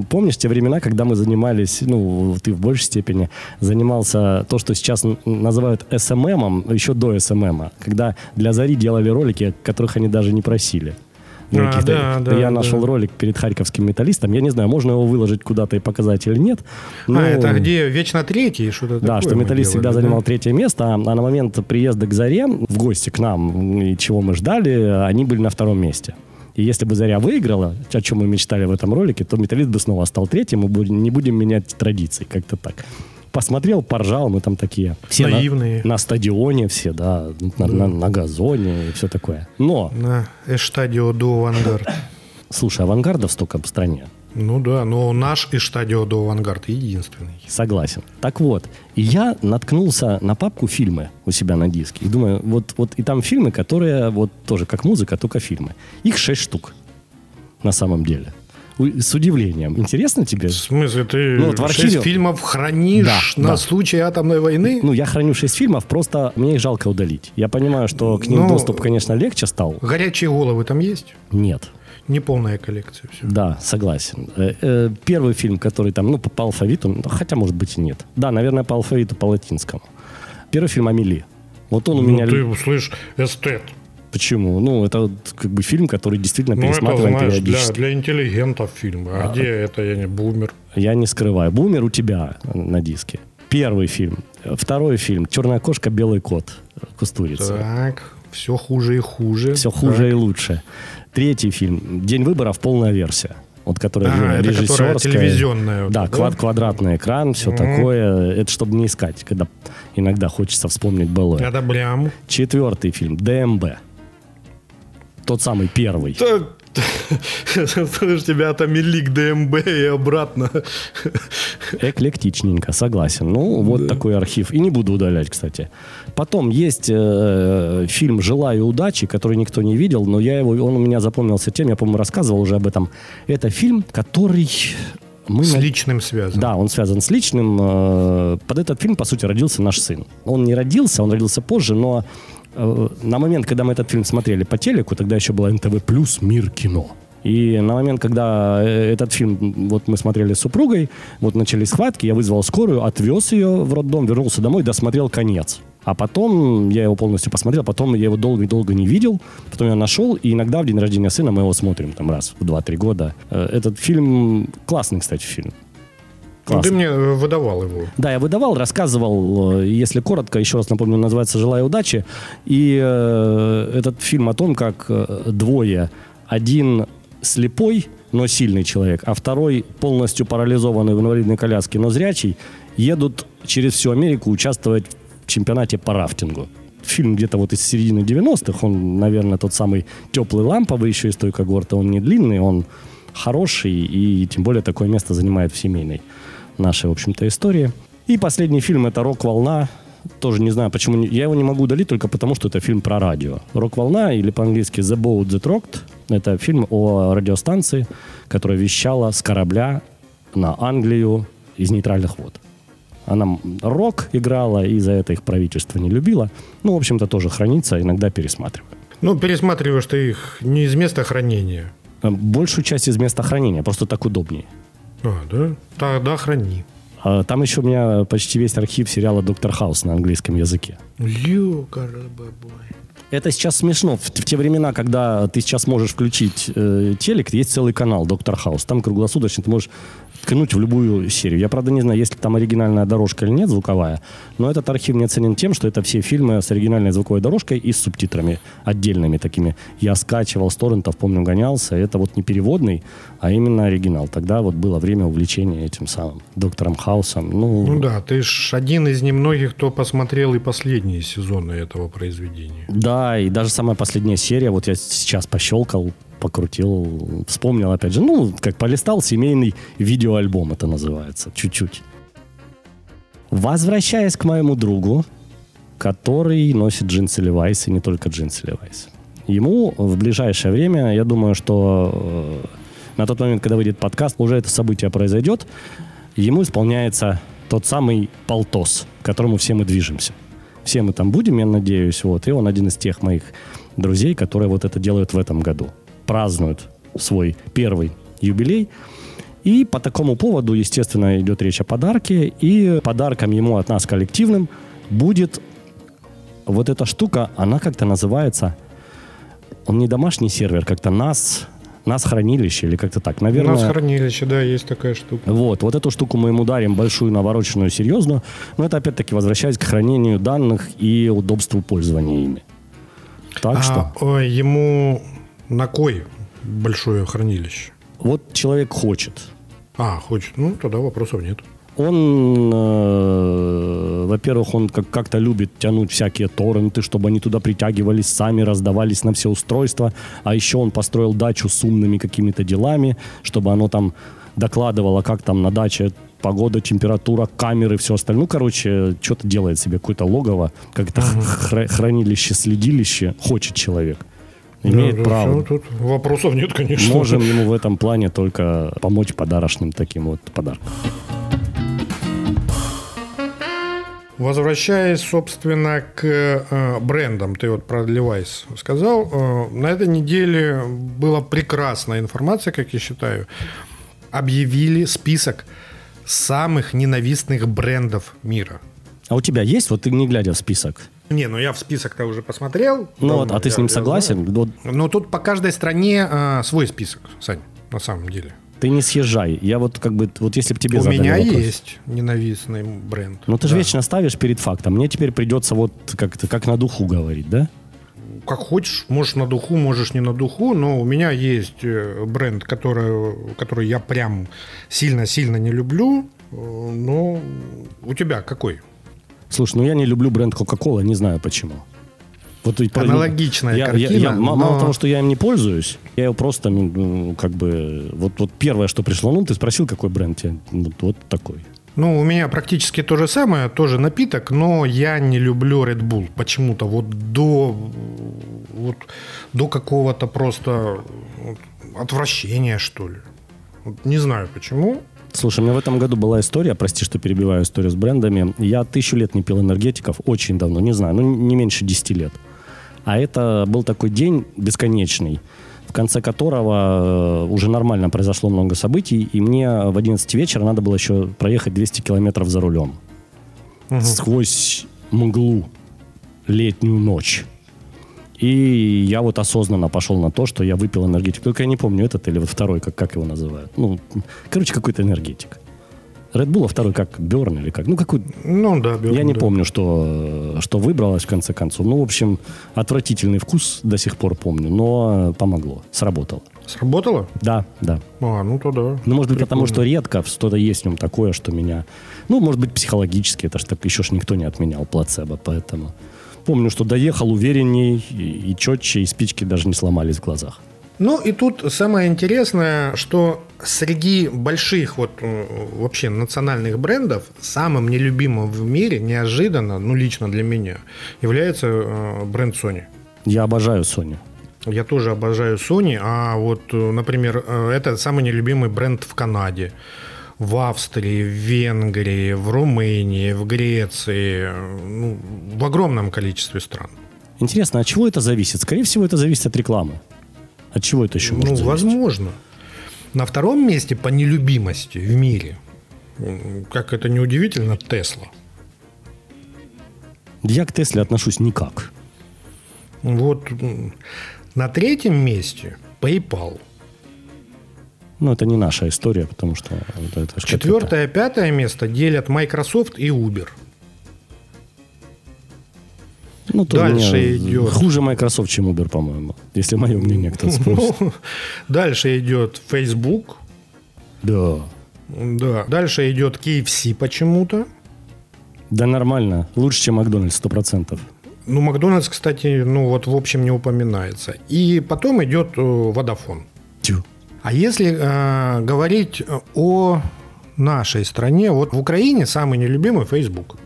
Помнишь те времена, когда мы занимались, ну, ты в большей степени занимался то, что сейчас называют СММом, еще до СММа, когда для Зари делали ролики, которых они даже не просили. Ну, А, да, да, я да. нашел ролик перед харьковским металлистом. Я не знаю, можно его выложить куда-то и показать или нет. но- А, это где вечно третий, что-то да, что металлист всегда делали, занимал да? третье место, а на момент приезда к Заре в гости к нам, и чего мы ждали, они были на втором месте. И если бы Заря выиграла, о чем мы мечтали в этом ролике, то металлист бы снова стал третьим, мы не будем менять традиции, как-то так. Посмотрел, поржал, мы там такие. Все на- Наивные. На, стадионе все, да, на, на- на газоне и все такое. Но, На Эштадио до Авангард. слушай, авангардов столько в стране. Ну да, но наш Эштадио до Авангард единственный. Согласен. Так вот, я наткнулся на папку фильмы у себя на диске. И думаю, вот, вот и там фильмы, которые вот тоже как музыка, только фильмы. Их шесть штук на самом деле. С удивлением. Интересно тебе? В смысле, ты Ну, вот в шесть архиве- фильмов хранишь Да, на да. случай атомной войны? Ну, я храню шесть фильмов, просто мне их жалко удалить. Я понимаю, что к ним Ну, доступ, конечно, легче стал. Горячие головы там есть? Нет. Неполная коллекция. Все. Да, согласен. Э, э, Первый фильм, который там, ну, по, алфавиту, ну, хотя, может быть, и нет. Да, наверное, по алфавиту, по латинскому. Первый фильм «Амели». Вот он у Ну, меня... ты, слышь, эстет. Почему? Ну, это вот как бы фильм, который действительно Ну, это, знаешь, для, периодически. для интеллигентов фильм. А, где это, я не бумер? Я не скрываю. Бумер у тебя на диске. Первый фильм. Второй фильм. Черная кошка, белый кот. Кустурица. Так, все хуже и хуже. Все хуже и лучше. Третий фильм. День выборов, полная версия. Вот которая А, это режиссерская. которая телевизионная вот да, эта, квад- да? квадратный экран, все Мгм. такое. Это чтобы не искать, когда иногда хочется вспомнить былое. Одобрям. Четвертый фильм. ДМБ. Тот самый первый. Слышь, тебя отомели к ДМБ и обратно. Эклектичненько, согласен. Ну, вот такой архив. И не буду удалять, кстати. Потом есть э, фильм «Желаю удачи», который никто не видел, но я его, он у меня запомнился тем, я, по-моему, рассказывал уже об этом. Это фильм, который... Мы С личным связан. Да, он связан с личным. Э, Под этот фильм, по сути, родился наш сын. Он не родился, он родился позже, но э, на момент, когда мы этот фильм смотрели по телеку, тогда еще было НТВ плюс Мир кино. И на момент, когда э, этот фильм вот мы смотрели с супругой, вот начались схватки, я вызвал скорую, отвез ее в роддом, вернулся домой, досмотрел конец. А потом я его полностью посмотрел, потом я его долго-долго не видел, потом я нашел, и иногда в день рождения сына мы его смотрим там раз в 2-3 года. Э, Этот фильм классный, кстати, фильм. Ну, ты мне э, выдавал его. Да, я выдавал, рассказывал, э, если коротко, еще раз напомню, называется «Желаю удачи». И э, этот фильм о том, как э, двое, один слепой, но сильный человек, а второй полностью парализованный в инвалидной коляске, но зрячий, едут через всю Америку участвовать в чемпионате по рафтингу. Фильм где-то вот из середины 90-х, он, наверное, тот самый теплый ламповый еще из той когорты, он не длинный, он хороший, и тем более такое место занимает в семейной нашей, в общем-то, истории. И последний фильм это «Рок-волна». Тоже не знаю, почему. Я его не могу удалить только потому, что это фильм про радио. «Рок-волна» или по-английски «The Boat That Rocked» — это фильм о радиостанции, которая вещала с корабля на Англию из нейтральных вод. Она рок играла, и за это их правительство не любило. Ну, в общем-то, тоже хранится, иногда пересматриваю. Ну, пересматриваешь ты их не из места хранения. Э, Большую часть из места хранения, просто так удобнее. А, да? Тогда храни. А Там еще у меня почти весь архив сериала «Доктор Хаус» на английском языке. Это сейчас смешно. В, в те времена, когда ты сейчас можешь включить э, телек, есть целый канал «Доктор Хаус». Там круглосуточно ты можешь ткнуть в любую серию. Я, правда, не знаю, есть ли там оригинальная дорожка или нет, звуковая, но этот архив мне ценен тем, что это все фильмы с оригинальной звуковой дорожкой и с субтитрами отдельными такими. Я скачивал с торрентов, помню, гонялся. Это вот не переводный, а именно оригинал. Тогда вот было время увлечения этим самым доктором Хаусом. Ну, Ну да, ты ж один из немногих, кто посмотрел и последние сезоны этого произведения. Да, и даже самая последняя серия, вот я сейчас пощелкал, покрутил, вспомнил опять же, ну, как полистал, семейный видеоальбом это называется, чуть-чуть. Возвращаясь к моему другу, который носит джинсы Levi's, и не только джинсы Levi's. Ему в ближайшее время, я думаю, что э, на тот момент, когда выйдет подкаст, уже это событие произойдет, ему исполняется тот самый полтос, к которому все мы движемся. Все мы там будем, я надеюсь, вот, и он один из тех моих друзей, которые вот это делают в этом году. Празднуют свой первый юбилей. И по такому поводу, естественно, идет речь о подарке. И подарком ему от нас коллективным будет вот эта штука, она как-то называется, он не домашний сервер, как-то нас, нас хранилище или как-то так, наверное. нас хранилище, да, есть такая штука. Вот, вот эту штуку мы ему дарим, большую, навороченную, серьезную. Но это опять-таки возвращаясь к хранению данных и удобству пользования ими. Так а что, ой, ему на кой большое хранилище? вот человек хочет. А, хочет. Ну, тогда вопросов нет. Он, э, во-первых, он как- как-то любит тянуть всякие торренты, чтобы они туда притягивались сами, раздавались на все устройства. А еще он построил дачу с умными какими-то делами, чтобы оно там докладывало, как там на даче погода, температура, камеры, все остальное. Ну, короче, что-то делает себе какое-то логово, как-то хра- хранилище, следилище. Хочет человек. Имеет Да, право. всё, тут вопросов нет, конечно. Можем ему в этом плане только помочь подарочным таким вот подарком. Возвращаясь, собственно, к э, брендам, ты вот про Levi's сказал, э, на этой неделе была прекрасная информация, как я считаю. Объявили список самых ненавистных брендов мира. А у тебя есть, вот ты не глядя в список? Не, ну я в список-то уже посмотрел. Ну вот, а ты с я- ним я согласен? Вот знаю. Но тут по каждой стране э, свой список, Сань, на самом деле. ты не съезжай. Я вот как бы, вот если бы тебе У меня вопрос. есть ненавистный бренд. Ну ты же Да. вечно ставишь перед фактом. Мне теперь придется вот как-то как на духу говорить, да? как хочешь, можешь на духу, можешь не на духу, но у меня есть э, бренд, который, который я прям сильно-сильно не люблю. Но у тебя какой? Слушай, ну я не люблю бренд Coca-Cola, не знаю почему. Вот Аналогичная я, я- картина, я- Мало но- того, что я им не пользуюсь, я его просто, ну, ну, как бы, вот, вот первое, что пришло, ну, ты спросил, какой бренд тебе, вот, вот такой. Ну, у меня практически то же самое, тоже напиток, но я не люблю Red Bull. Почему-то вот до, вот до какого-то просто отвращения, что ли. Вот не знаю почему. Слушай, у меня в этом году была история, прости, что перебиваю историю с брендами. Я тысячу лет не пил энергетиков, очень давно, не знаю, ну не меньше 10 лет. А это был такой день бесконечный, в конце которого э, уже нормально произошло много событий, и мне в 11 вечера надо было еще проехать 200 километров за рулем. Сквозь мглу, летнюю ночь. И я вот осознанно пошел на то, что я выпил энергетик. Только я не помню, этот или вот второй, как, как его называют. Ну, короче, какой-то энергетик. Red Bull, а второй как? Берн или как? Ну, какой... Ну да, беру, Я не да. помню, что, что выбралось в конце концов. Ну, в общем, отвратительный вкус до сих пор помню, но помогло, сработало. Сработало? Да, да. А, ну то да. Ну, может быть, потому что редко что-то есть в нем такое, что меня... Ну, может быть, психологически, это ж так еще ж никто не отменял плацебо, поэтому... Помню, что доехал уверенней и, и четче, и спички даже не сломались в глазах. Ну и тут самое интересное, что среди больших вот э, вообще национальных брендов самым нелюбимым в мире неожиданно, ну лично для меня, является э, бренд Sony. Я обожаю Соню. Я тоже обожаю Sony, а вот, э, например, это самый нелюбимый бренд в Канаде, в Австрии, в Венгрии, в Румынии, в Греции, ну, в огромном количестве стран. Интересно, от чего это зависит? Скорее всего, это зависит от рекламы. От чего это еще Ну, может зависеть? возможно. На втором месте по нелюбимости в мире, как это неудивительно, Тесла. Я к Тесле отношусь никак. Вот на третьем месте PayPal. Ну, это не наша история, потому что... это- это Четвертое, пятое место делят Microsoft и Uber. это- Ну, Дальше идет. Хуже Microsoft, чем Uber, по-моему. Если мое мнение кто-то спросит. Ну, Дальше идет Facebook. Да. Да. Дальше идет KFC почему-то. Да нормально. Лучше, чем Макдональдс, сто процентов. Ну, Макдональдс, кстати, ну вот в общем не упоминается. И потом идет э, Vodafone. Тю. А если э, говорить о нашей стране, вот в Украине самый нелюбимый Facebook.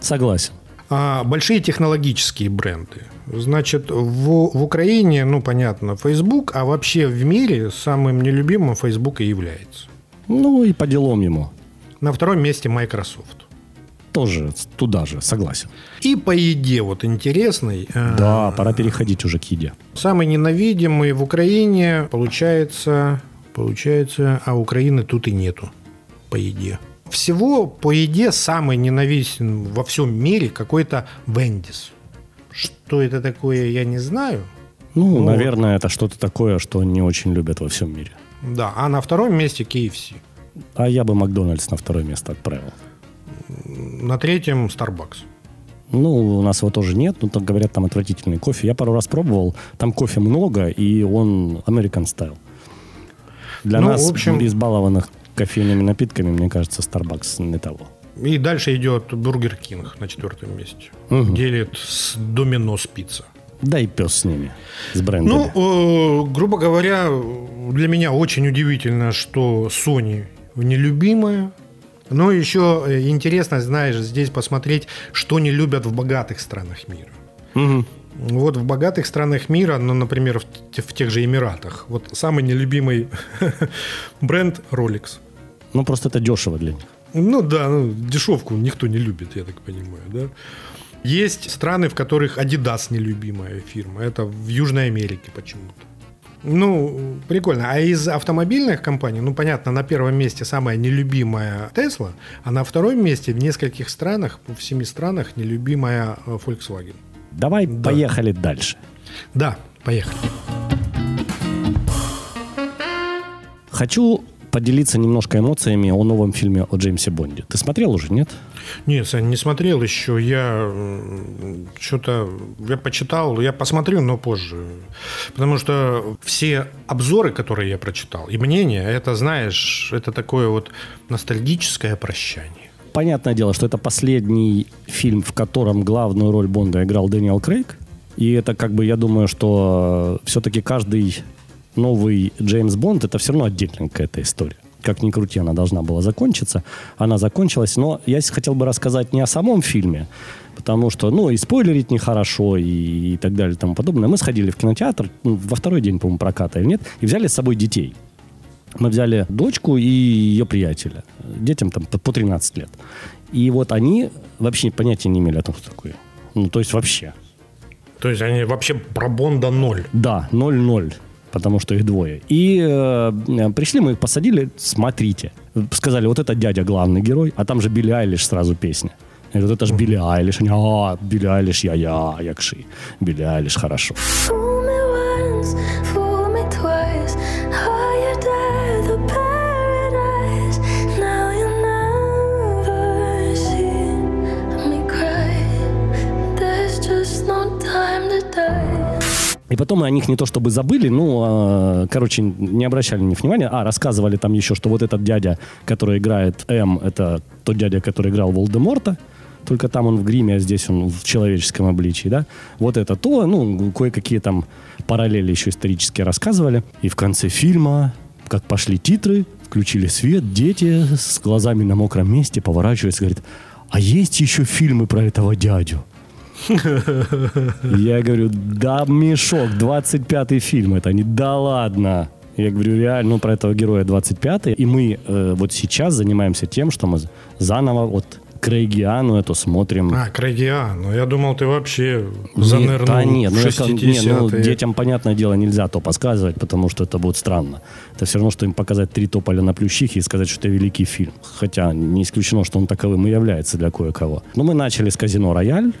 Согласен. А большие технологические бренды. Значит, в, в Украине, ну, понятно, Facebook, а вообще в мире самым нелюбимым Facebook и является. Ну и по делам ему. На втором месте Microsoft. Тоже туда же, согласен. И по еде, вот интересный. э, Да, пора переходить уже к еде. Самый ненавидимый в Украине получается, получается, а Украины тут и нету по еде. Всего по еде самый ненавистен во всем мире какой-то Вендис. Что это такое, я не знаю. Ну, Ну, наверное, это что-то такое, что не очень любят во всем мире. Да, а на втором месте KFC. А я бы Макдональдс на второе место отправил. На третьем Starbucks. Ну, у нас его тоже нет, но там говорят, там отвратительный кофе. Я пару раз пробовал, там кофе много, и он American style. Для Ну, нас, в общем- избалованных кофейными напитками, мне кажется, Starbucks не того. И дальше идет Burger King на четвертом месте. Мгм. Делит с Domino's Pizza. Да и пес с ними, с брендами. Ну, э, грубо говоря, для меня очень удивительно, что Sony нелюбимая. Но еще э, интересно, знаешь, здесь посмотреть, что не любят в богатых странах мира. Мгм. Вот в богатых странах мира, ну, например, в, в тех же Эмиратах, вот самый нелюбимый бренд Rolex. Ну, просто это дешево для них. Ну да, ну, дешевку никто не любит, я так понимаю, да. Есть страны, в которых Adidas нелюбимая фирма. Это в Южной Америке почему-то. Ну, прикольно. А из автомобильных компаний, ну, понятно, на первом месте самая нелюбимая Tesla, а на втором месте в нескольких странах, в семи странах нелюбимая э, Volkswagen. Давай Да. поехали дальше. Да, поехали. Хочу поделиться немножко эмоциями о новом фильме о Джеймсе Бонде. Ты смотрел уже, нет? Нет, Сань, не смотрел еще. Я что-то я почитал, я посмотрю, но позже. Потому что все обзоры, которые я прочитал, и мнения, это, знаешь, это такое вот ностальгическое прощание. Понятное дело, что это последний фильм, в котором главную роль Бонда играл Дэниел Крейг. И это как бы, я думаю, что все-таки каждый новый Джеймс Бонд это все равно отдельная какая-то история. Как ни крути, она должна была закончиться. Она закончилась. Но я хотел бы рассказать не о самом фильме, потому что, ну, и спойлерить нехорошо, и, и так далее, и тому подобное. Мы сходили в кинотеатр ну, во второй день, по-моему, проката или нет, и взяли с собой детей. Мы взяли дочку и ее приятеля. Детям там по по 13 лет. И вот они вообще понятия не имели о том, что такое. Ну, то есть вообще. То есть они вообще про Бонда ноль. Да, 0-0, потому что их двое. И э, пришли, мы их посадили, смотрите. Сказали, вот это дядя главный герой, а там же Билли Айлиш сразу песня. Я говорю, это же Билли Айлиш. Они, а, Билли Айлиш, я-я, якши. Билли Айлиш, хорошо. И потом о них не то чтобы забыли, ну, а, короче, не обращали на них внимания. А, рассказывали там еще, что вот этот дядя, который играет М, это тот дядя, который играл Волдеморта. Только там он в гриме, а здесь он в человеческом обличии, да. Вот это то, ну, кое-какие там параллели еще исторические рассказывали. И в конце фильма, как пошли титры, включили свет, дети с глазами на мокром месте поворачиваются и говорят, а есть еще фильмы про этого дядю? Я говорю, да мешок, 25-й фильм это, они, да ладно. Я говорю, реально, ну, про этого героя 25-й. И мы э, вот сейчас занимаемся тем, что мы заново вот Крейгиану эту смотрим. А, Крейгиа. Ну, я думал, ты вообще Нет, занырнул да нет, в ну, это- не, ну, 60-е. детям, понятное дело, нельзя то подсказывать, потому что это будет странно. Это все равно, что им показать три тополя на плющихе и сказать, что это великий фильм. Хотя не исключено, что он таковым и является для кое-кого. Но мы начали с «Казино Рояль»,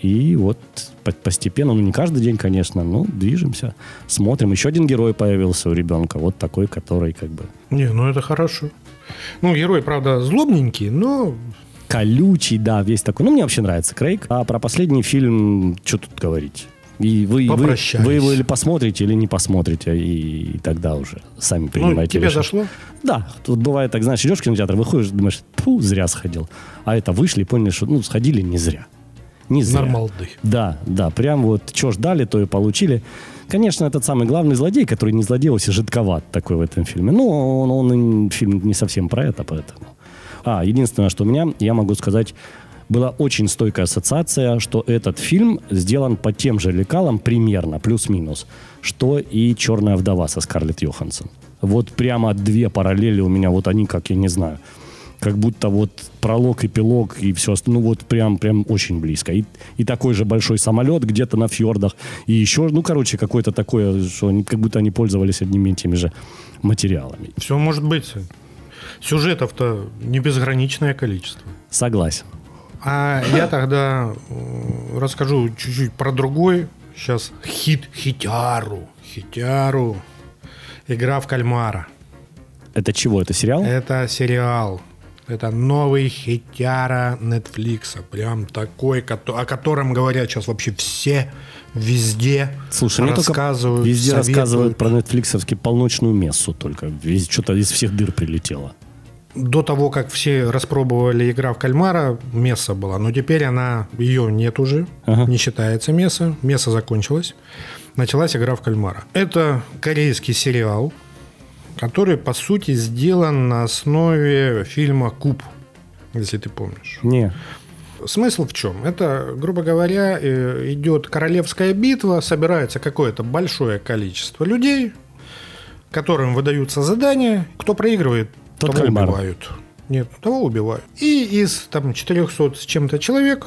и вот по- постепенно, ну не каждый день, конечно, но движемся, смотрим. Еще один герой появился у ребенка, вот такой, который как бы Не, ну это хорошо. Ну, герой, правда, злобненький, но колючий, да, весь такой. Ну, мне вообще нравится Крейг. А про последний фильм, что тут говорить? И вы, вы, вы его или посмотрите, или не посмотрите, и, и тогда уже сами ну, принимайте тебе решение. зашло? Да, тут бывает так, знаешь, идешь в кинотеатр, выходишь, думаешь, фу, зря сходил. А это вышли и поняли, что, ну, сходили не зря. Не зря. Нормалды. Да, да, прям вот что ждали, то и получили. Конечно, этот самый главный злодей, который не злодей, а жидковат такой в этом фильме. Ну, он, он фильм не совсем про это, поэтому. А, единственное, что у меня, я могу сказать, была очень стойкая ассоциация, что этот фильм сделан по тем же лекалам примерно, плюс-минус, что и «Черная вдова» со Скарлетт Йоханссон. Вот прямо две параллели у меня, вот они, как я не знаю, как будто вот пролог, эпилог и все, ну вот прям, прям очень близко. И, и такой же большой самолет где-то на фьордах, и еще, ну, короче, какое-то такое, что они, как будто они пользовались одними и теми же материалами. Все может быть. Сюжетов-то не безграничное количество. Согласен. А я тогда э, расскажу чуть-чуть про другой. Сейчас хит, хитяру, хитяру. Игра в кальмара. Это чего? Это сериал? Это сериал. Это новый хитяра Netflix. Прям такой, о котором говорят сейчас вообще все, везде. Слушай, мне только рассказывают, везде советуют. рассказывают про нетфликсовский полночную мессу только. Везде что-то из всех дыр прилетело. До того, как все распробовали игра в кальмара, месса была. Но теперь она, ее нет уже, Ага. не считается месса. Месса закончилась. Началась игра в кальмара. Это корейский сериал, который, по сути, сделан на основе фильма «Куб», если ты помнишь. Не. Смысл в чем? Это, грубо говоря, э, идет королевская битва, собирается какое-то большое количество людей, которым выдаются задания. Кто проигрывает, Тот того кальмар. убивают. Нет, того убивают. И из там 400 с чем-то человек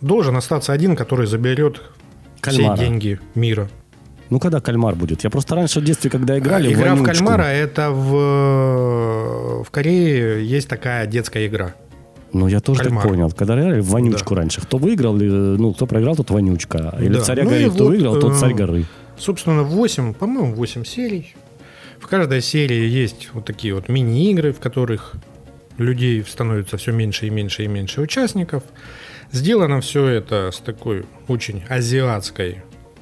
должен остаться один, который заберет Кальмара. все деньги мира. Ну, когда кальмар будет? Я просто раньше в детстве, когда играли, Игра в вонючку- кальмара это в, в Корее есть такая детская игра. Ну, я тоже Кальмар. так понял. Когда играли в вонючку раньше. Кто выиграл, э, ну, кто проиграл, тот вонючка. Или Да. царя Ну горы, кто вот, выиграл, тот э, царь горы. Собственно, 8, по-моему, 8 серий. В каждой серии есть вот такие вот мини-игры, в которых людей становится все меньше и меньше и меньше участников. Сделано все это с такой очень азиатской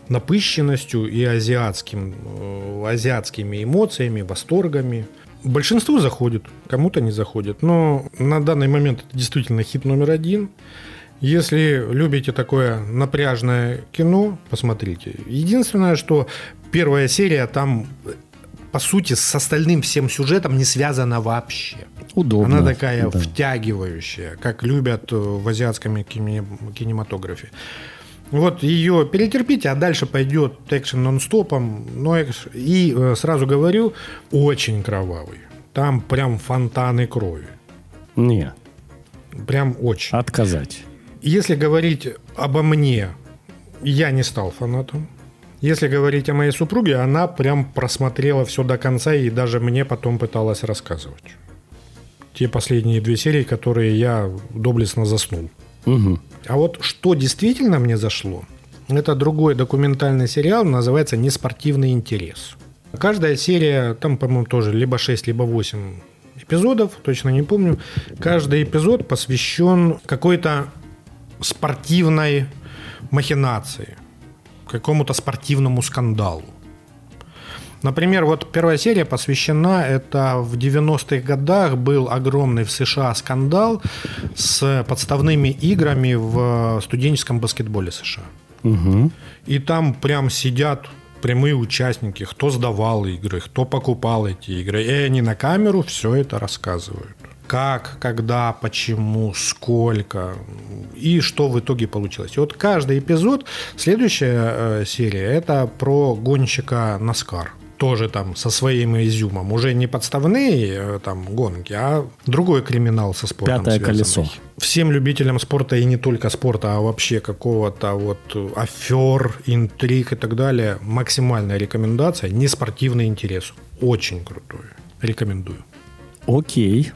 напыщенностью и азиатским, э, азиатскими эмоциями, восторгами. Большинству заходит, кому-то не заходит. Но на данный момент это действительно хит номер один. Если любите такое напряжное кино, посмотрите. Единственное, что первая серия там, по сути, с остальным всем сюжетом не связана вообще. Удобно. Она такая да. втягивающая, как любят э, в азиатском кине- кинематографе. Вот ее перетерпите, а дальше пойдет экшен нон-стопом. Но экш- И э, сразу говорю, очень кровавый. Там прям фонтаны крови. Не, Прям очень. отказать. Если говорить обо мне, я не стал фанатом. Если говорить о моей супруге, она прям просмотрела все до конца и даже мне потом пыталась рассказывать. Те последние две серии, которые я доблестно заснул. Мгм. А вот что действительно мне зашло, это другой документальный сериал, называется «Неспортивный интерес». Каждая серия, там, по-моему, тоже либо 6, либо 8 эпизодов, точно не помню. Каждый эпизод посвящен какой-то спортивной махинации, какому-то спортивному скандалу. Например, вот первая серия посвящена, это в 90-х годах был огромный в США скандал с подставными играми в студенческом баскетболе США. Мгм. И там прям сидят прямые участники, кто сдавал игры, кто покупал эти игры. И они на камеру все это рассказывают. Как, когда, почему, сколько и что в итоге получилось. И вот каждый эпизод, следующая э, серия, это про гонщика Наскар. Тоже там со своим изюмом. Уже не подставные э, там гонки, а другой криминал со спортом Пятое связанный. колесо. Всем любителям спорта и не только спорта, а вообще какого-то вот афер, интриг и так далее, максимальная рекомендация, не спортивный интерес. Очень крутой. Рекомендую. Окей.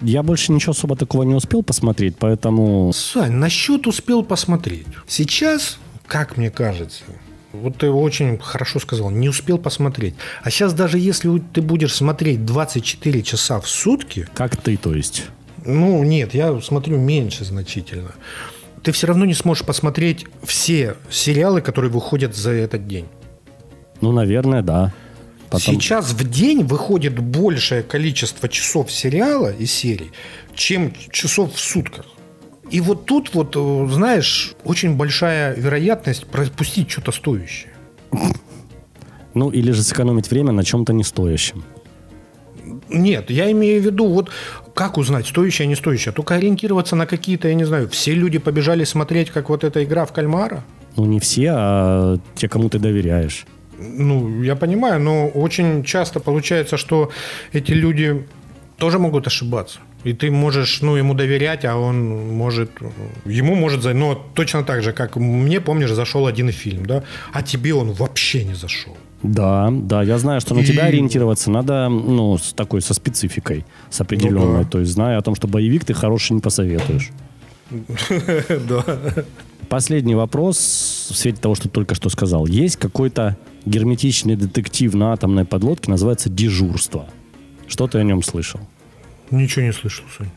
Я больше ничего особо такого не успел посмотреть, поэтому... Сань, насчет успел посмотреть. Сейчас, как мне кажется, вот ты очень хорошо сказал, не успел посмотреть. А сейчас даже если ты будешь смотреть 24 часа в сутки, Как ты, то есть? ну нет, я смотрю меньше значительно, ты все равно не сможешь посмотреть все сериалы, которые выходят за этот день. Ну, наверное, да. Потом... Сейчас в день выходит большее количество часов сериала и серий, чем часов в сутках. И вот тут вот, э, знаешь, очень большая вероятность пропустить что-то стоящее. Ну, или же сэкономить время на чем-то не стоящем. Нет, я имею в виду, вот как узнать, стоящее, не стоящее? Только ориентироваться на какие-то, я не знаю, все люди побежали смотреть, как вот эта игра в кальмара? Ну, не все, а те, кому ты доверяешь. Ну, я понимаю, но очень часто получается, что эти люди тоже могут ошибаться. И ты можешь, ну, ему доверять, а он может, ему может, ну, точно так же, как мне, помнишь, зашел один фильм, да, а тебе он вообще не зашел. Да, да, я знаю, что на И- тебя ориентироваться надо, ну, с такой, со спецификой, с определенной. Ну да. То есть, зная о том, что боевик ты хороший не посоветуешь. Да. Последний вопрос в свете того, что только что сказал. Есть какой-то герметичный детектив на атомной подлодке, называется «Дежурство». Что ты о нем слышал? Ничего не слышал, Сонь.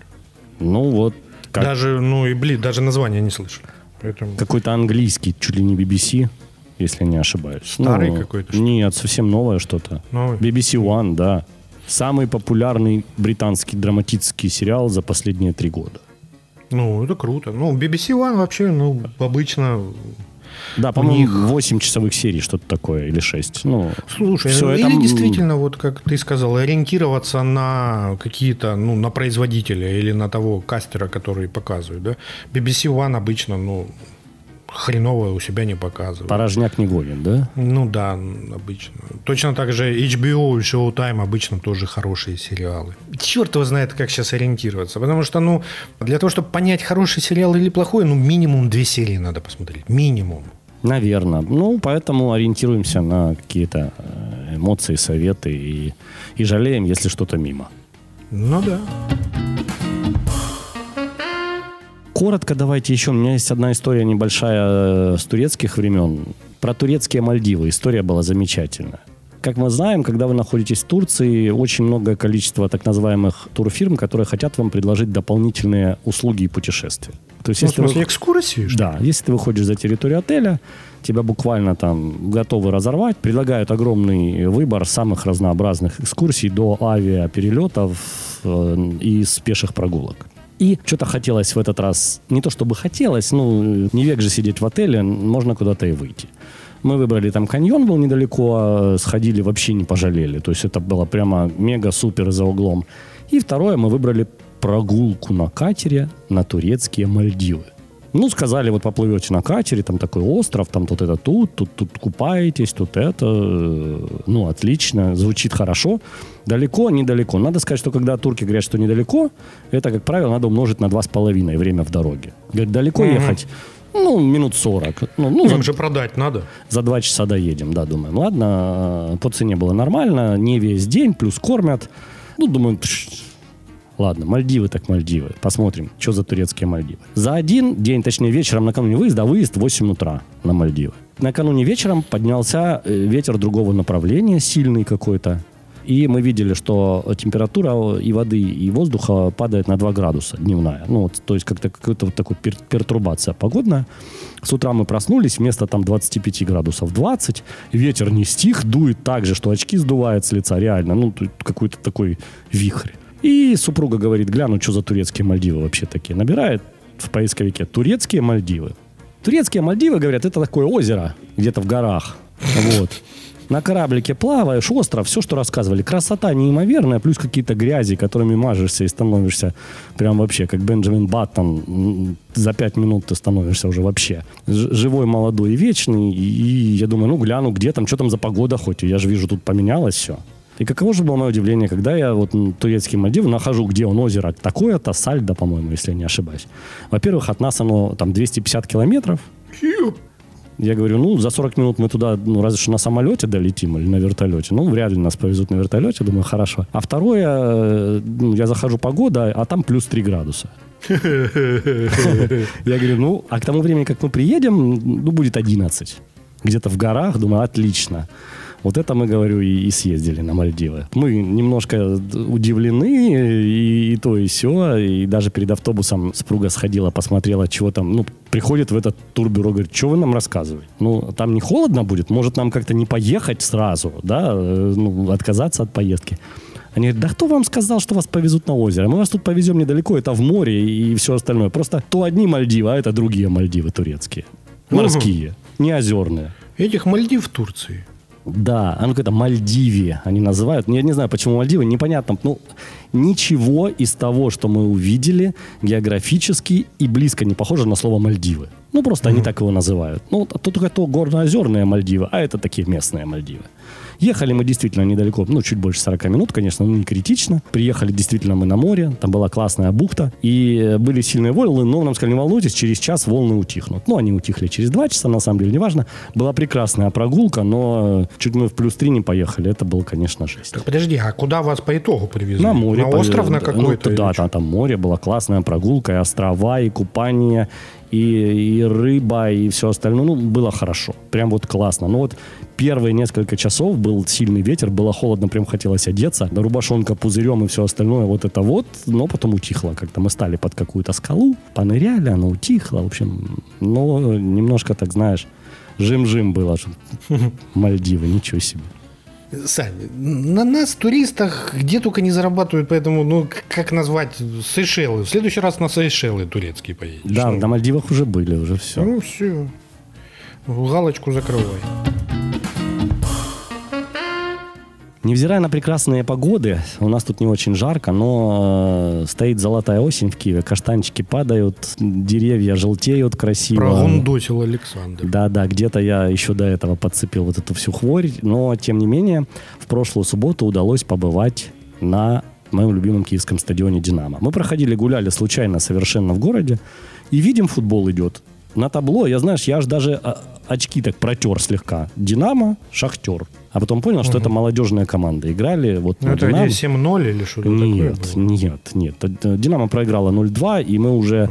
Ну, вот как- Даже, ну, и, блин, даже название не слышал. Поэтому... какой-то английский, чуть ли не BBC, если не ошибаюсь. Старый Ну, какой-то? Нет, совсем новое что-то. Новый? BBC One, да. Самый популярный британский драматический сериал за последние три года. Ну, это круто. Ну, BBC One вообще, ну, обычно... Да, по-моему, них- 8 часовых серий, что-то такое, или 6. Ну, Слушай, это, или м, действительно, вот как ты сказал, ориентироваться на какие-то, ну, на производителя или на того кастера, который показывает, да? BBC One обычно, ну, хреново у себя не показывает. порожняк не гонит, да? Ну да, обычно. Точно так же HBO и Showtime обычно тоже хорошие сериалы. Черт его знает, как сейчас ориентироваться. Потому что, ну, для того, чтобы понять, хороший сериал или плохой, ну, минимум две серии надо посмотреть. Минимум. Наверное. Ну, поэтому ориентируемся на какие-то э, эмоции, советы и, и жалеем, если что-то мимо. Ну да. Коротко давайте еще. У меня есть одна история небольшая э, с турецких времен. Про турецкие Мальдивы. История была замечательная. Как мы знаем, когда вы находитесь в Турции, очень многое количество так называемых турфирм, которые хотят вам предложить дополнительные услуги и путешествия. То есть, Ну, в если вы- смысле, экскурсии? что ли? Да, если ты выходишь за территорию отеля, тебя буквально там готовы разорвать, предлагают огромный выбор самых разнообразных экскурсий до авиаперелетов э, и с пеших прогулок. И что-то хотелось в этот раз, не то чтобы хотелось, ну, не век же сидеть в отеле, можно куда-то и выйти. Мы выбрали там каньон, был недалеко, а сходили, вообще не пожалели. То есть это было прямо мега-супер за углом. И второе, мы выбрали прогулку на катере на турецкие Мальдивы. Ну, сказали, вот поплывете на катере, там такой остров, там тут это тут, тут, тут купаетесь, тут это. Ну, отлично, звучит хорошо. Далеко, недалеко. Надо сказать, что когда турки говорят, что недалеко, это, как правило, надо умножить на 2,5 время в дороге. Говорят, далеко ехать? Ну, минут 40. Ну, ну, за, Им же продать надо. за 2 часа доедем, да, думаем. Ладно, э, по цене было нормально, не весь день, плюс кормят. Ну, думаю, пш, Ладно, Мальдивы так Мальдивы. Посмотрим, что за турецкие Мальдивы. За один день, точнее вечером накануне выезда, выезд в 8 утра на Мальдивы. Накануне вечером поднялся э, ветер другого направления, сильный какой-то. И мы видели, что температура и воды, и воздуха падает на 2 градуса дневная. Ну, вот, то есть как-то какая-то вот такая пер- пертурбация погодная. С утра мы проснулись, вместо там 25 градусов 20. Ветер не стих, дует так же, что очки сдувает с лица, реально. Ну, какой-то такой вихрь. И супруга говорит, гляну, что за турецкие Мальдивы вообще такие. Набирает в поисковике турецкие Мальдивы. Турецкие Мальдивы, говорят, это такое озеро где-то в горах. Вот. На кораблике плаваешь, остров, все, что рассказывали. Красота неимоверная, плюс какие-то грязи, которыми мажешься и становишься прям вообще как Бенджамин Баттон. За пять минут ты становишься уже вообще живой, молодой и вечный. И я думаю, ну гляну, где там, что там за погода хоть. Я же вижу, тут поменялось все. И каково же было мое удивление, когда я вот м, турецкие Мальдивы нахожу, где он озеро такое-то, Сальдо, по-моему, если я не ошибаюсь. Во-первых, от нас оно там 250 километров. Я говорю, ну, за 40 минут мы туда, ну, разве что на самолете долетим или на вертолете. Ну, вряд ли нас повезут на вертолете, думаю, хорошо. А второе, э, ну, я захожу погода, а там плюс 3 градуса. Я говорю, ну, а к тому времени, как мы приедем, ну, будет 11. Где-то в горах, думаю, отлично. Вот это мы, говорю, и, и съездили на Мальдивы. Мы немножко удивлены, и, и то, и все. И даже перед автобусом супруга сходила, посмотрела, чего там. Ну, приходит в этот турбюро, говорит, что вы нам рассказываете? Ну, там не холодно будет? Может, нам как-то не поехать сразу, да? Э, Ну, отказаться от поездки? Они говорят, да кто вам сказал, что вас повезут на озеро? Мы вас тут повезем недалеко, это в море и все остальное. Просто то одни Мальдивы, а это другие Мальдивы турецкие. Морские, не озерные. Этих Мальдив в Турции. Да, оно какое-то Мальдивия они называют. Я не знаю, почему Мальдивы, непонятно. Ну, ничего из того, что мы увидели, географически и близко не похоже на слово Мальдивы. Ну, просто они так его называют. Ну, тут только то горно-озерные Мальдивы, а это такие местные Мальдивы. Ехали мы действительно недалеко, ну, чуть больше 40 минут, конечно, но не критично. Приехали действительно мы на море, там была классная бухта, и э, были сильные волны, но нам сказали, не волнуйтесь, через час волны утихнут. Ну, они утихли через два часа, на самом деле, неважно. Была прекрасная прогулка, но э, чуть мы в плюс три не поехали, это был, конечно, жесть. Так подожди, а куда вас по итогу привезли? На море. На остров на какой-то? Ну, да, да, там море, была классная прогулка, и острова, и купание, и, и рыба, и все остальное. Ну, было хорошо. Прям вот классно. Но вот первые несколько часов был сильный ветер, было холодно, прям хотелось одеться. Рубашонка пузырем и все остальное, вот это вот. Но потом утихло как-то. Мы стали под какую-то скалу, поныряли, она утихла. В общем, но немножко, так знаешь, жим-жим было. Мальдивы, ничего себе. Сань, на нас, туристах, где только не зарабатывают, поэтому, ну, как назвать, Сейшелы. В следующий раз на Сейшелы турецкие поедешь. Да, Ну, на Мальдивах уже были, уже все. Ну, все. Галочку закрывай. Невзирая на прекрасные погоды, у нас тут не очень жарко, но э, стоит золотая осень в Киеве, каштанчики падают, деревья желтеют красиво. Прогундосил Александр. Да-да, где-то я еще до этого подцепил вот эту всю хворь, но тем не менее в прошлую субботу удалось побывать на моем любимом киевском стадионе «Динамо». Мы проходили, гуляли случайно совершенно в городе и видим, футбол идет. На табло, я, знаешь, я аж даже а, очки так протер слегка. «Динамо», «Шахтер». А потом понял, что это молодежная команда. Играли вот Ну, на это «Динамо». где 7-0 или что-то такое Нет, было? нет, нет. Т- Динамо проиграла 0-2, и мы уже,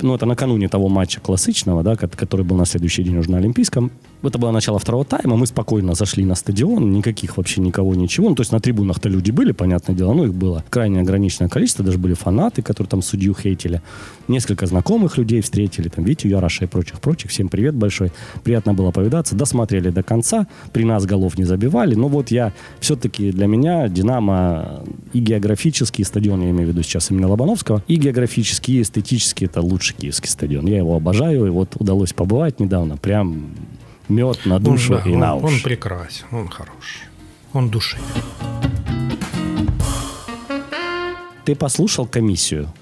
ну, это накануне того матча классичного, да, ко- который был на следующий день уже на Олимпийском. Это было начало второго тайма, мы спокойно зашли на стадион, никаких вообще никого, ничего. Ну, то есть на трибунах-то люди были, понятное дело, но их было крайне ограниченное количество, даже были фанаты, которые там судью хейтили. Несколько знакомых людей встретили, там, Витю Яраша и прочих-прочих. Всем привет большой. Приятно было повидаться. Досмотрели до конца. При нас голов не забивали. Но вот я все-таки для меня Динамо и географический стадион, я имею в виду сейчас именно Лобановского, и географически, и эстетически это лучший киевский стадион. Я его обожаю, и вот удалось побывать недавно. Прям мед на Он, душу да, и он, на он уши. прекрасен, он хорош. Он душевен. Ты послушал комиссию?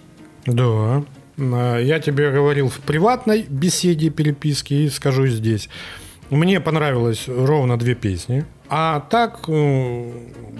Да. А, Я тебе говорил в приватной беседе, переписке и скажу здесь. Мне понравилось ровно две песни. А так, э,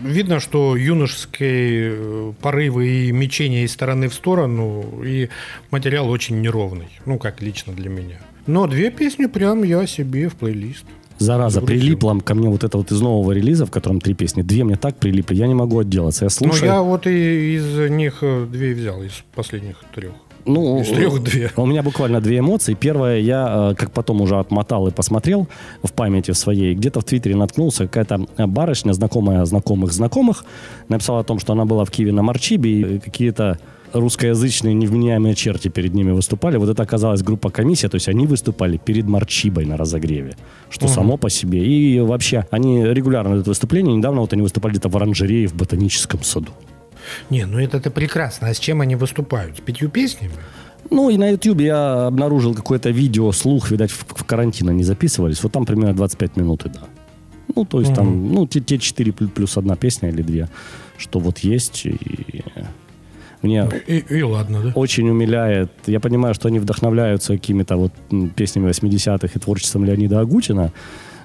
видно, что юношеские э, порывы и мечения из стороны в сторону, и материал очень неровный. Ну, как лично для меня. Но две песни прям я себе в плейлист. Зараза, Загрузил. прилипла ко мне вот это вот из нового релиза, в котором три песни. Две мне так прилипли, я не могу отделаться. Я Ну, слушаю. я вот и из них э, две взял, из последних трех. Ну, Из трех две. У меня буквально две эмоции. Первое, я, э, как потом уже отмотал и посмотрел в памяти своей, где-то в Твиттере наткнулся, какая-то э, барышня, знакомая знакомых знакомых, написала о том, что она была в Киеве на Марчибе, и какие-то русскоязычные невменяемые черти перед ними выступали. Вот это оказалась группа комиссия, то есть они выступали перед Марчибой на разогреве, что само по себе. И вообще, они регулярно дают выступления. Недавно вот они выступали где-то в оранжерее в ботаническом саду. Не, ну это-то прекрасно. А с чем они выступают? С пятью песнями? Ну и на YouTube я обнаружил какое-то видео, слух, видать, в, в карантин они записывались. Вот там примерно 25 минут и да. Ну, то есть там, ну, те, те четыре плю- плюс одна песня или две, что вот есть. И мне И, и ладно, да? очень умиляет. Я понимаю, что они вдохновляются какими-то вот песнями 80-х и творчеством Леонида Агутина,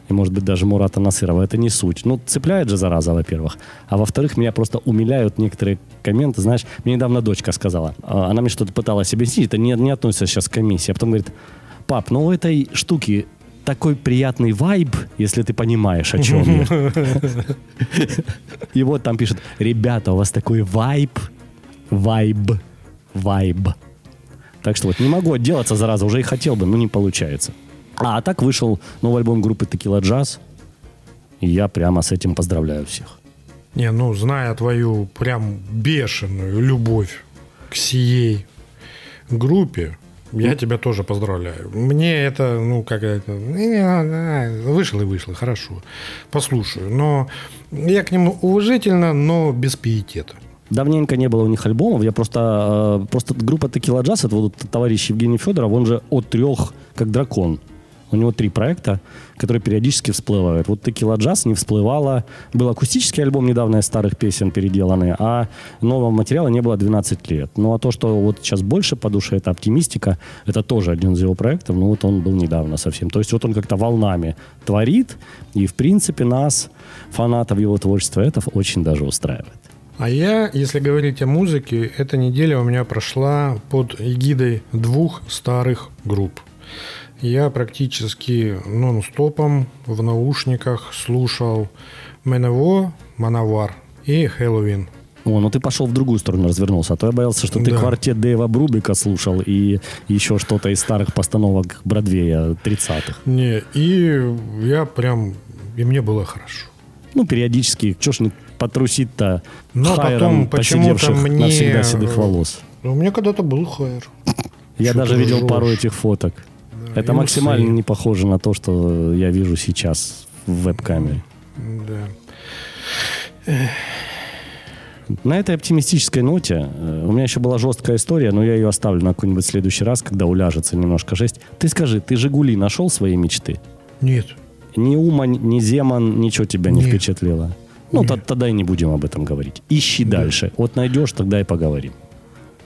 и, может быть, даже Мурата Насырова. Это не суть. Ну, цепляет же, зараза, во-первых. А во-вторых, меня просто умиляют некоторые комменты. Знаешь, мне недавно дочка сказала, а, она мне что-то пыталась объяснить, это не, не относится сейчас к комиссии. А потом говорит, пап, ну у этой штуки такой приятный вайб, если ты понимаешь, о чем я. И вот там пишет, ребята, у вас такой вайб, вайб, вайб. Так что вот не могу отделаться, зараза, уже и хотел бы, но не получается. А, а так вышел новый альбом группы Текила Джаз, и я прямо с этим поздравляю всех. Не, ну, зная твою прям бешеную любовь к сией группе, я тебя тоже поздравляю. Мне это, ну, как это, вышел и вышло, хорошо, послушаю. Но я к нему уважительно, но без пиетета. Давненько не было у них альбомов. Я просто... э, просто группа Текила Джаз, это вот товарищ Евгений Федоров, он же от трех, как дракон. У него три проекта, которые периодически всплывают. Вот Текила Джаз не всплывала. Был акустический альбом недавно из старых песен переделанный, а нового материала не было 12 лет. Ну а то, что вот сейчас больше по душе, это оптимистика, это тоже один из его проектов, но вот он был недавно совсем. То есть вот он как-то волнами творит, и в принципе нас, фанатов его творчества, это очень даже устраивает. А я, если говорить о музыке, эта неделя у меня прошла под эгидой двух старых групп. Я практически нон-стопом в наушниках слушал Менево, Мановар и Хэллоуин. О, ну ты пошел в другую сторону, развернулся. А то я боялся, что ты Да. квартет Дэйва Брубика слушал и еще что-то из старых постановок Бродвея 30-х. Не, и я прям... И мне было хорошо. Ну, периодически, что ж потрусить-то Но потом почему-то посидевших мне, навсегда седых волос. Ну, У меня когда-то был хайр. Я Чё даже видел ржёшь? пару этих фоток. Это и максимально усы. не похоже на то, что я вижу сейчас в веб-камере. Да. На этой оптимистической ноте э, у меня еще была жесткая история, но я ее оставлю на какой-нибудь следующий раз, когда уляжется немножко жесть. Ты скажи, ты «Жигули» нашел свои мечты? Нет. Ни Умань, ни Земан, ничего тебя не Нет. впечатлило? Ну, то- тогда и не будем об этом говорить. Ищи дальше. Вот найдешь, тогда и поговорим.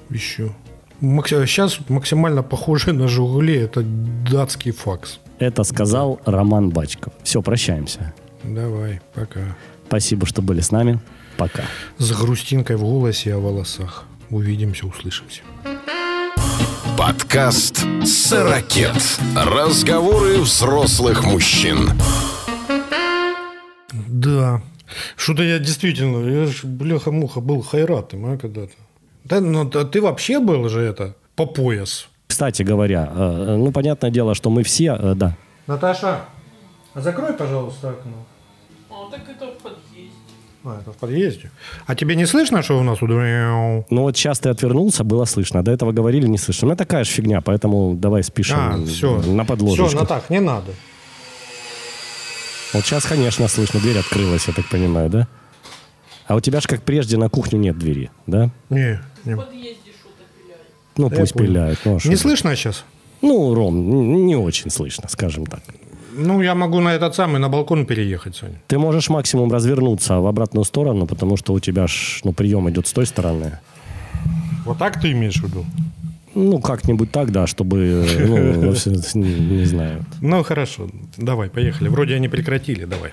Еще. Сейчас максимально похоже на Жигули. Это датский факс. Это сказал Роман Бачков. Все, прощаемся. Давай, пока. Спасибо, что были с нами. Пока. С грустинкой в голосе и о волосах. Увидимся, услышимся. Подкаст «Сорокет». Разговоры взрослых мужчин. Да. Что-то я действительно, я ж, бляха-муха, был хайратом, а, когда-то. Да, ну, да ты вообще был же это, по пояс. Кстати говоря, э, ну, понятное дело, что мы все, э, да, Наташа, а закрой, пожалуйста, окно. А, так это в подъезде. А, это в подъезде. А тебе не слышно, что у нас? Ну вот сейчас ты отвернулся, было слышно. До этого говорили, не слышно. Ну, это такая же фигня, поэтому давай спишем А, все. на подложечку. Все, Натах, не надо. Вот сейчас, конечно, слышно, дверь открылась, я так понимаю, да? А у тебя же, как прежде, на кухню нет двери, да? Не, не. Ну, Я пусть пиляют. Ну, а Не слышно сейчас? Ну, Ром, не очень слышно, скажем так. Ну, я могу на этот самый, на балкон переехать, Саня. Ты можешь максимум развернуться в обратную сторону, потому что у тебя ж, ну, прием идет с той стороны. Вот так ты имеешь в виду? Ну, как-нибудь так, да, чтобы, э, ну, во всё- не, не знаю. Ну, хорошо. Давай, поехали. Вроде они прекратили, давай.